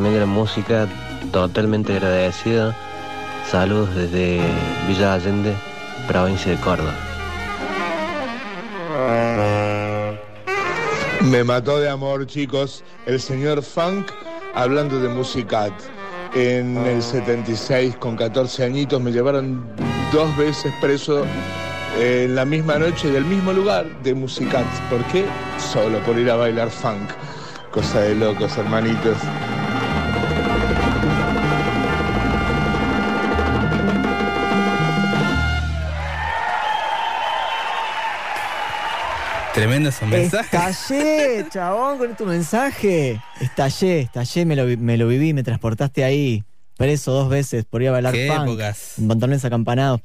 Tremenda música, totalmente agradecido. Saludos desde Villa Allende, provincia de Córdoba. Me mató de amor, chicos, el señor Funk hablando de Musicat. En el 76, con 14 añitos, me llevaron dos veces preso en la misma noche y el mismo lugar de Musicat. ¿Por qué? Solo por ir a bailar funk. Cosa de locos, hermanitos. Tremendo esos mensajes. Estallé, chabón, con tu mensaje. Estallé, estallé, me lo, me lo viví, me transportaste ahí. Preso dos veces por ir a bailar Qué funk. épocas. En pantalones acampanados.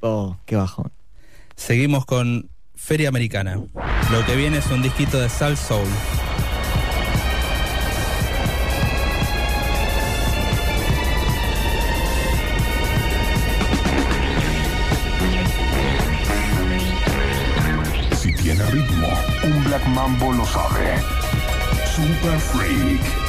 Oh, qué bajón. Seguimos con Feria Americana. Lo que viene es un disquito de Sal Soul. Tiene ritmo, un Black Mambo lo sabe. Super Freak.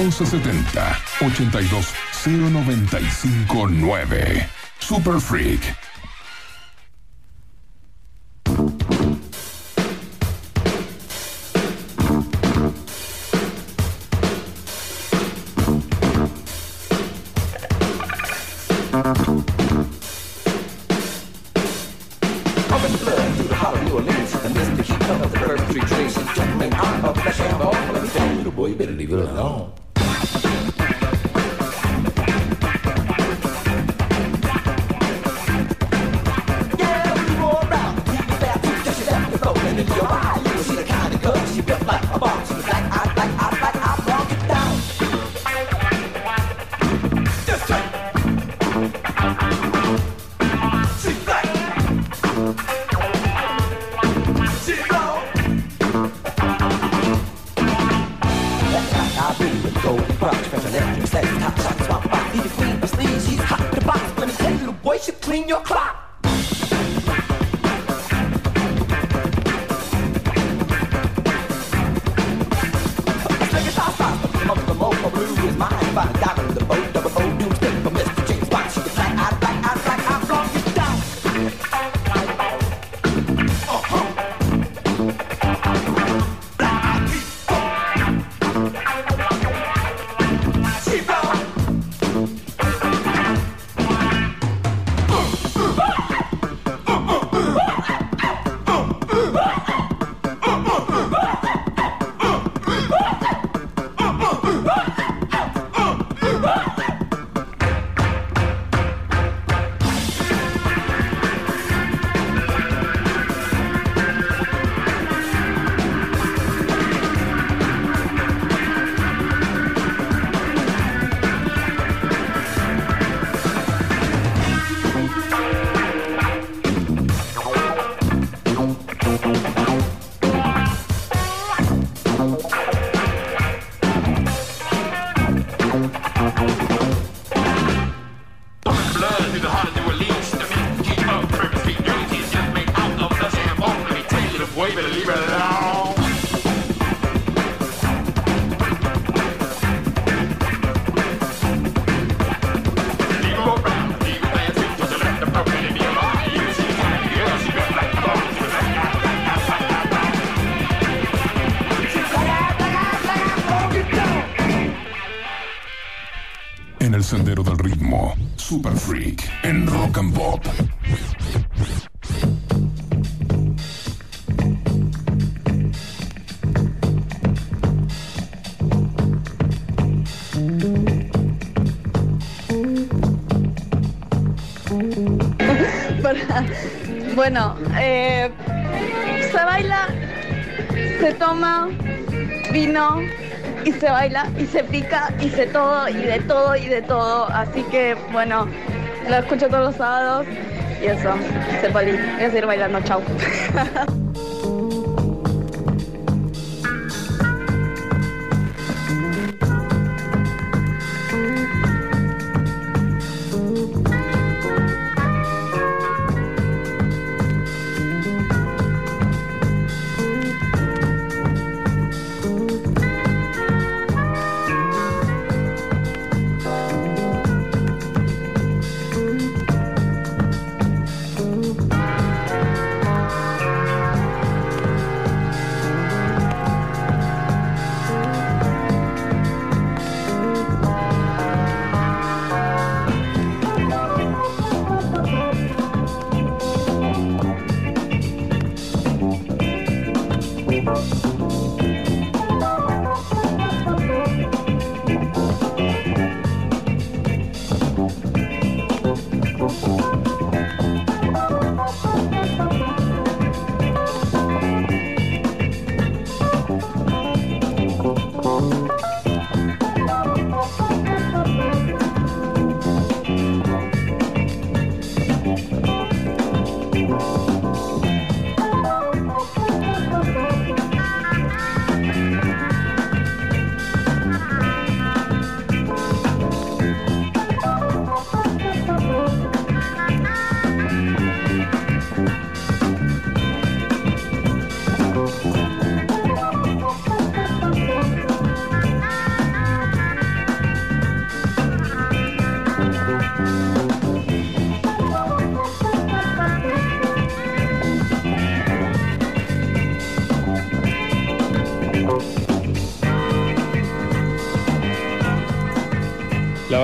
...1170 82 095 9. Super Freak. Super Freak en Rock and Pop. Bueno, eh, se baila, se toma vino y se baila y se pica y se todo y de todo y de todo. Así que bueno, lo escucho todos los sábados y eso, se poli. Voy a seguir bailando, chau.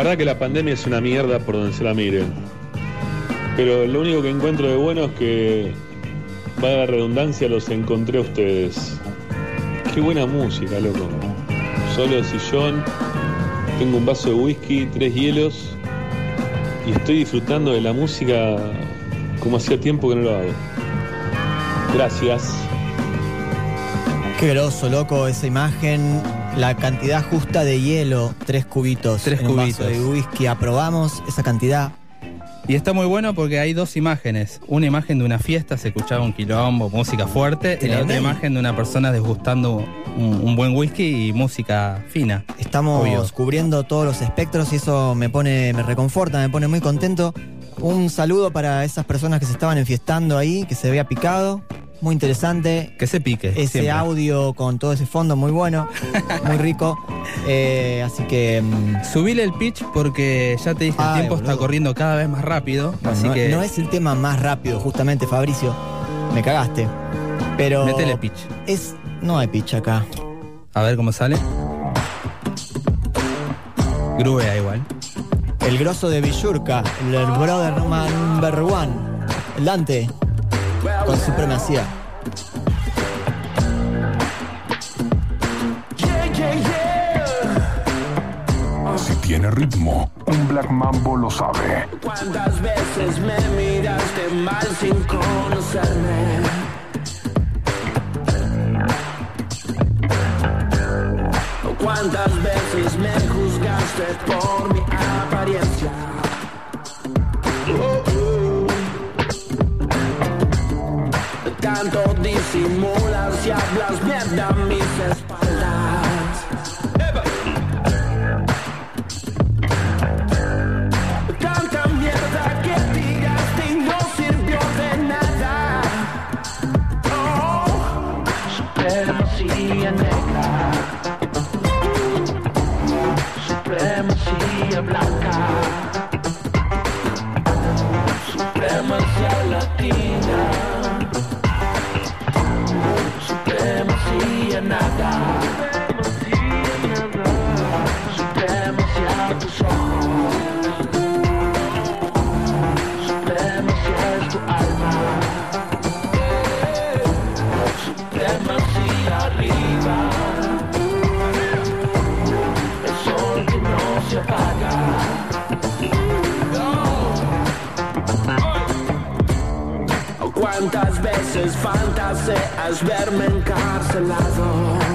verdad que la pandemia es una mierda por donde se la miren. Pero lo único que encuentro de bueno es que, vaya la redundancia, los encontré a ustedes. Qué buena música, loco. Solo sillón, tengo un vaso de whisky, tres hielos y estoy disfrutando de la música como hacía tiempo que no lo hago. Gracias. Qué groso, loco, esa imagen. La cantidad justa de hielo, tres cubitos. Tres en un vaso cubitos. de whisky. Aprobamos esa cantidad. Y está muy bueno porque hay dos imágenes. Una imagen de una fiesta, se escuchaba un quilombo, música fuerte, y la otra imagen de una persona desgustando un, un buen whisky y música fina. Estamos Obvio. cubriendo todos los espectros y eso me pone, me reconforta, me pone muy contento. Un saludo para esas personas que se estaban enfiestando ahí, que se vea picado. Muy interesante. Que se pique. Ese siempre. audio con todo ese fondo muy bueno, muy rico. Eh, así que. mm, Subile el pitch porque ya te dije, el tiempo está corriendo cada vez más rápido. bueno, así no, que no es el tema más rápido, justamente, Fabricio. Me cagaste. Pero. Métele pitch. Es. No hay pitch acá. a ver cómo sale. Grubea igual. El grosso de Villurca, el brother number one, el Dante, con supremacía. Si tiene ritmo, un Black Mambo lo sabe. ¿Cuántas veces me miraste mal sin conocerme? ¿Cuántas veces me juzgaste por mi apariencia? Tanto disimulas y hablas mierda mis espaldas. ¿Cuántas veces fantaseas verme encarcelado?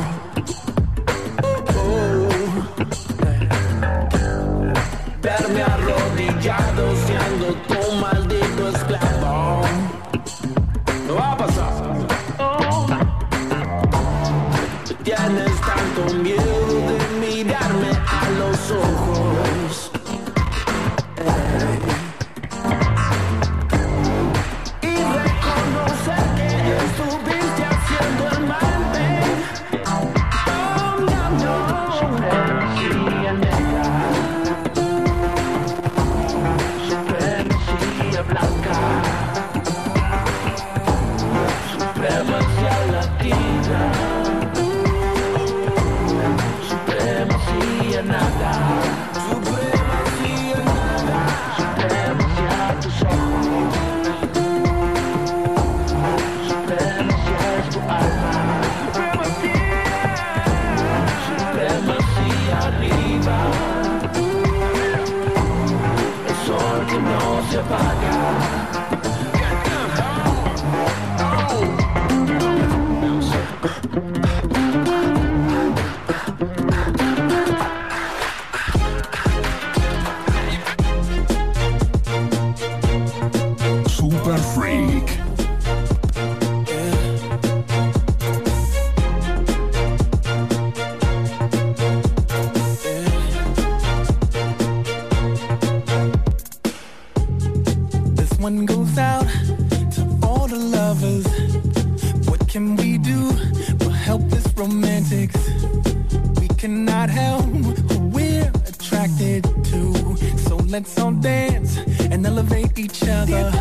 together.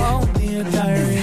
Oh, dear diary.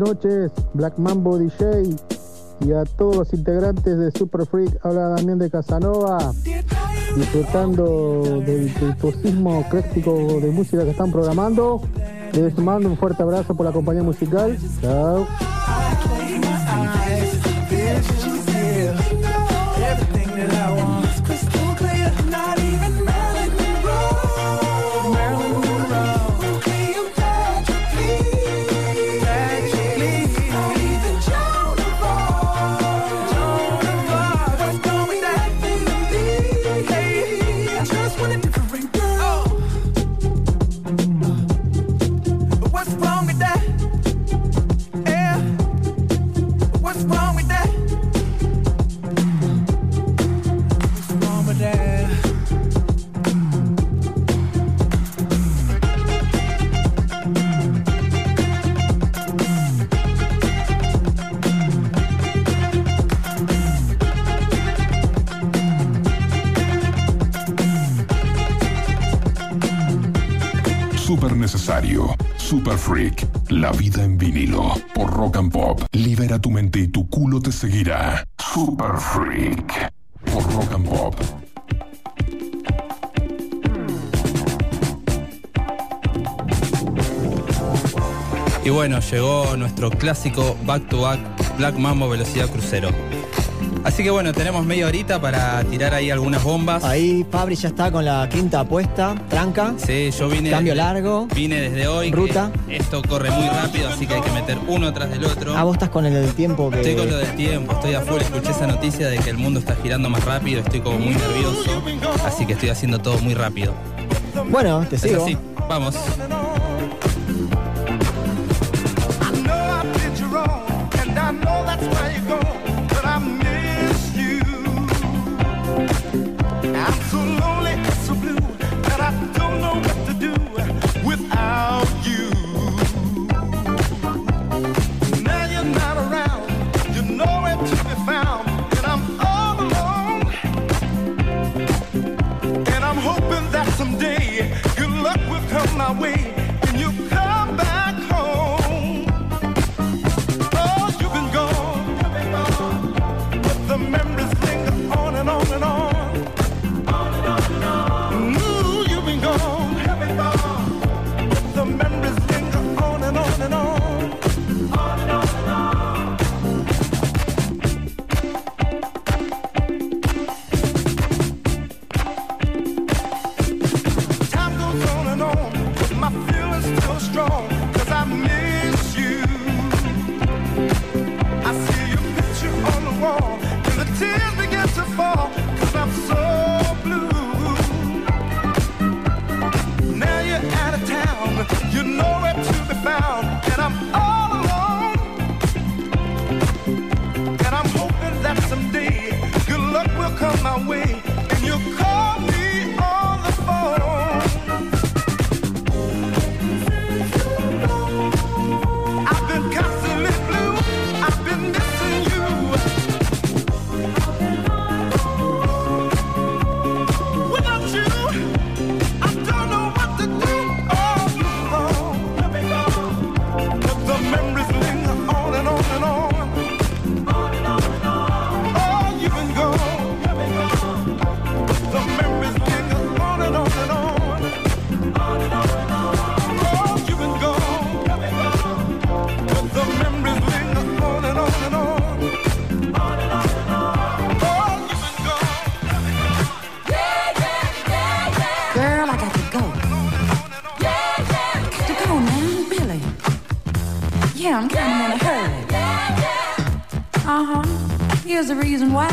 noches, Black Mambo DJ y a todos los integrantes de Super Freak. Habla Damián de Casanova, disfrutando del virtuosismo clásico de música que están programando. Les mando un fuerte abrazo por la compañía musical. Chao. Freak, La vida en vinilo, por Rock and Pop. Libera tu mente y tu culo te seguirá. Super Freak, por Rock and Pop. Y bueno, llegó nuestro clásico back to back Black Mambo Velocidad Crucero. Así que bueno, tenemos media horita para tirar ahí algunas bombas. Ahí Fabri ya está con la quinta apuesta, tranca. Sí, yo vine. Cambio largo. Vine desde hoy. Ruta. Esto corre muy rápido, así que hay que meter uno tras del otro. Ah, vos estás con el del tiempo que. Estoy con lo del tiempo, estoy afuera. Escuché esa noticia de que el mundo está girando más rápido, estoy como muy nervioso. Así que estoy haciendo todo muy rápido. Bueno, te sigo. Así. Vamos. Here's the reason why.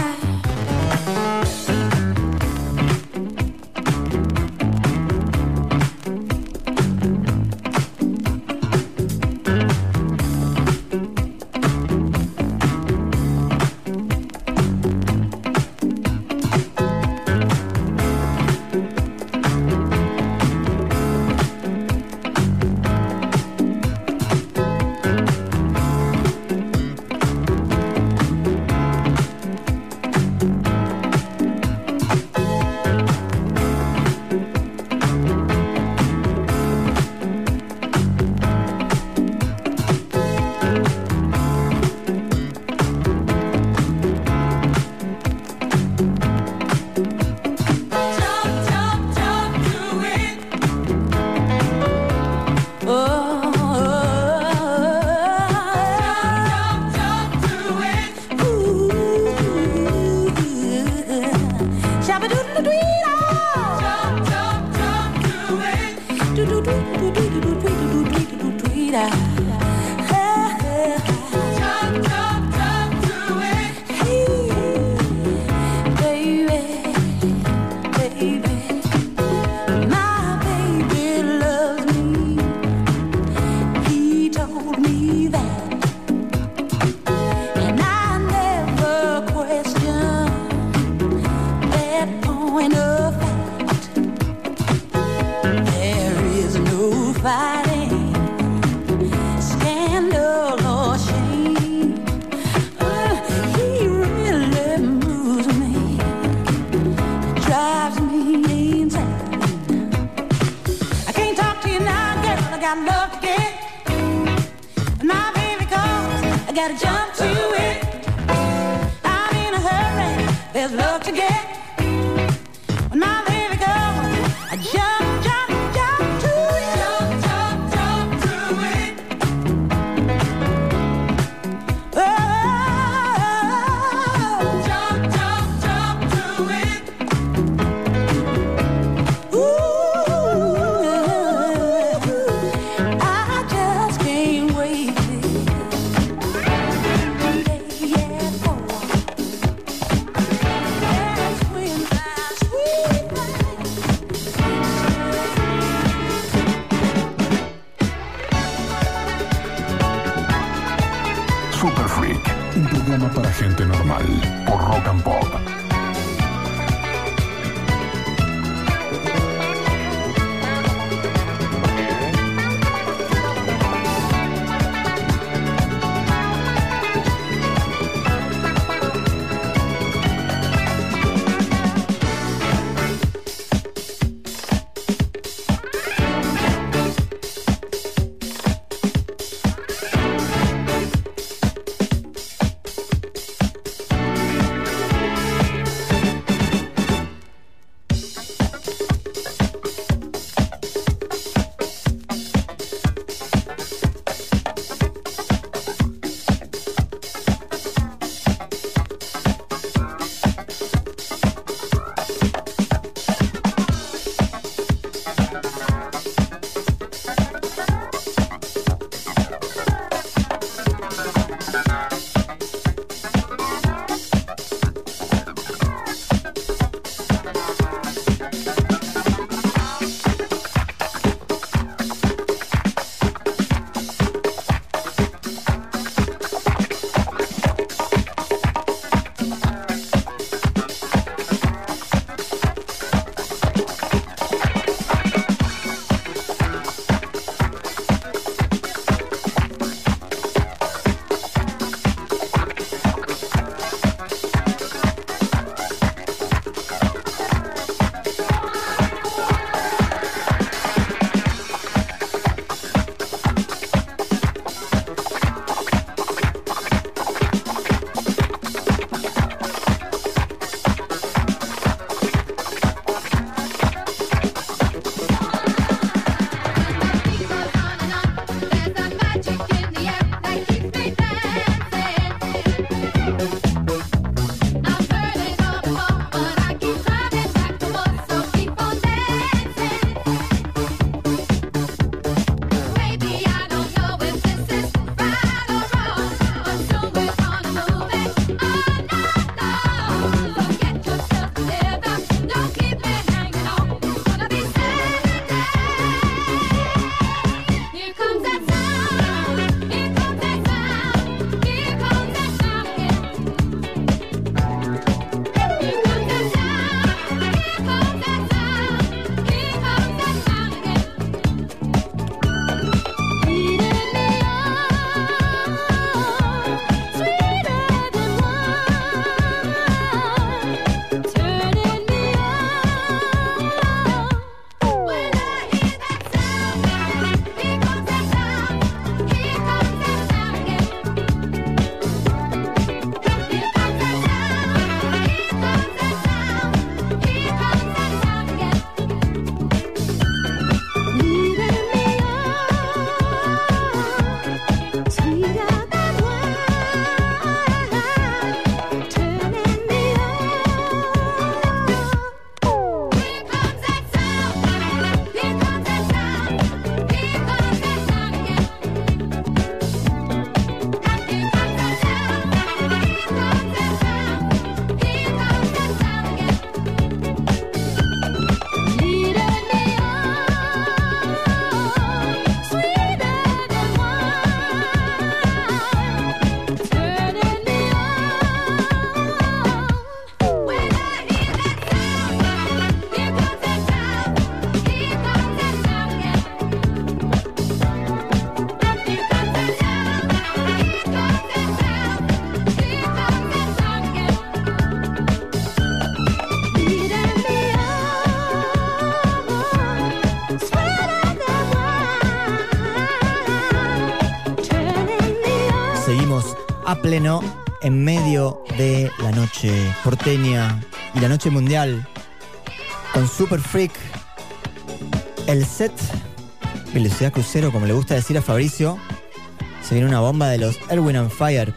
pleno en medio de la noche porteña y la noche mundial con Super Freak, el set Velocidad Crucero, como le gusta decir a Fabricio, se viene una bomba de los Erwin and Fire.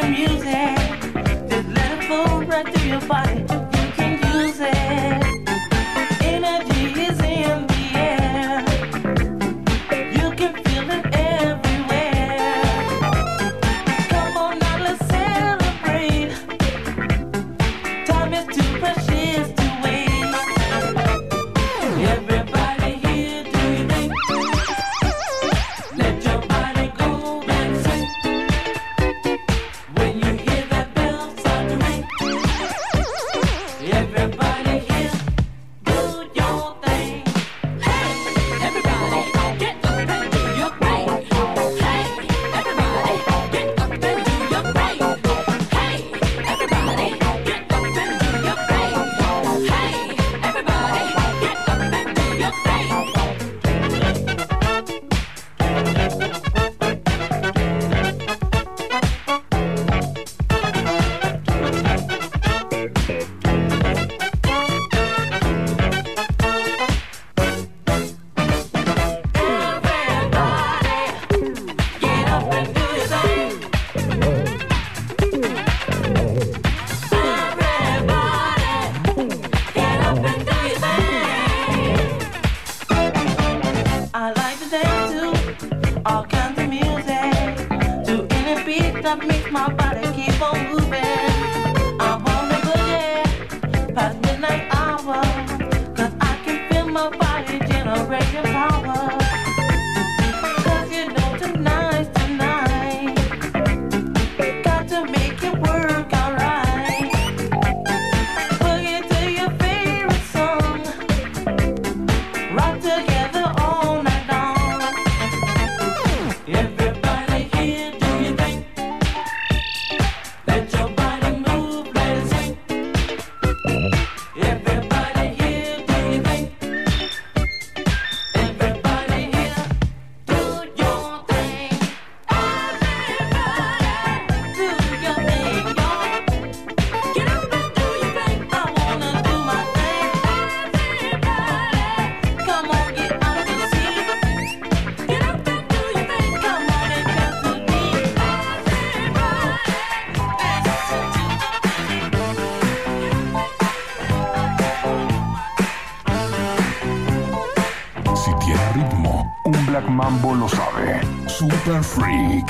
the music. Just let it flow right through your body. Freak.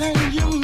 entertain you.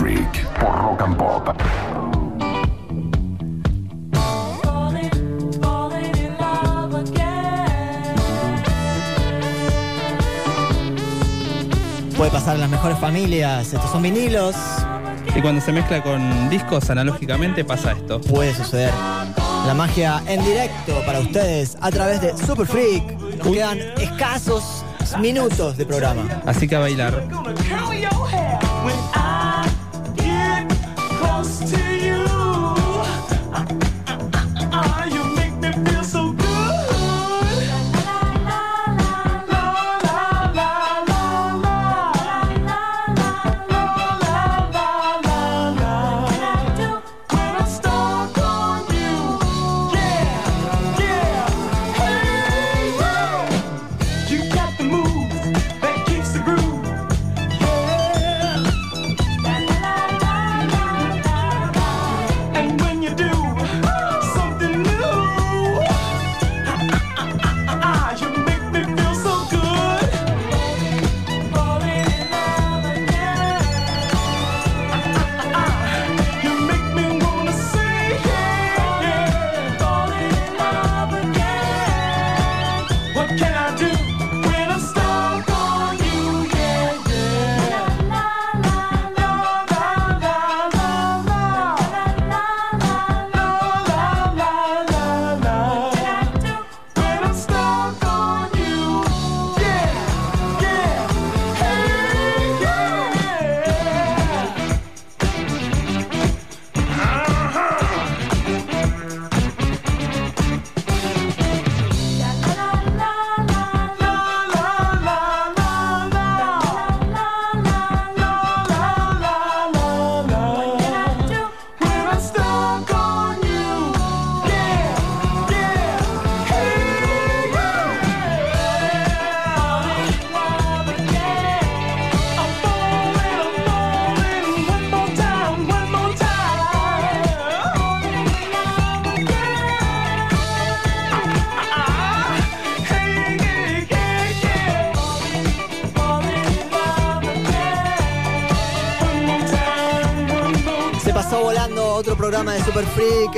Freak por Rock and Pop. Puede pasar en las mejores familias, estos son vinilos. Y cuando se mezcla con discos analógicamente pasa esto. Puede suceder. La magia en directo para ustedes a través de Super Freak. Nos quedan escasos minutos de programa. Así que a bailar.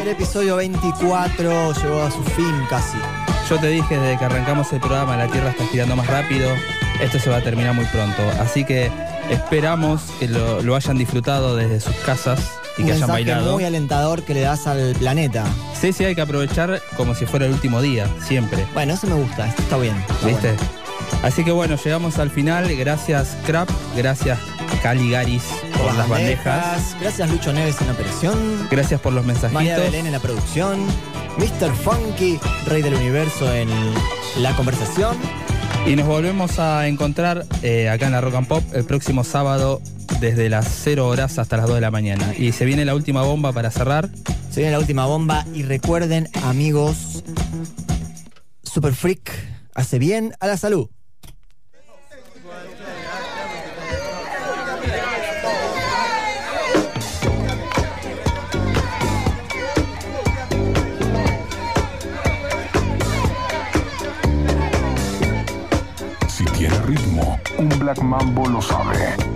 el episodio 24 llegó a su fin casi. Yo te dije desde que arrancamos el programa, la Tierra está girando más rápido. Esto se va a terminar muy pronto. Así que esperamos que lo, hayan disfrutado desde sus casas y que hayan bailado. muy alentador que le das al planeta. Sí, sí, hay que aprovechar como si fuera el último día, siempre. Bueno, eso me gusta, está bien. ¿Viste? Así que bueno, llegamos al final. Gracias, Crap. Gracias, Caligaris, por, las bandejas. Gracias Lucho Neves en la operación. Gracias por los mensajitos. María Belén en la producción. Mr. Funky, Rey del Universo en la conversación. Y nos volvemos a encontrar eh, acá en la Rock and Pop el próximo sábado desde las 0 horas hasta las 2 de la mañana. Y se viene la última bomba para cerrar. Se viene la última bomba y recuerden, amigos, Super Freak hace bien a la salud. Black Mambo lo sabe.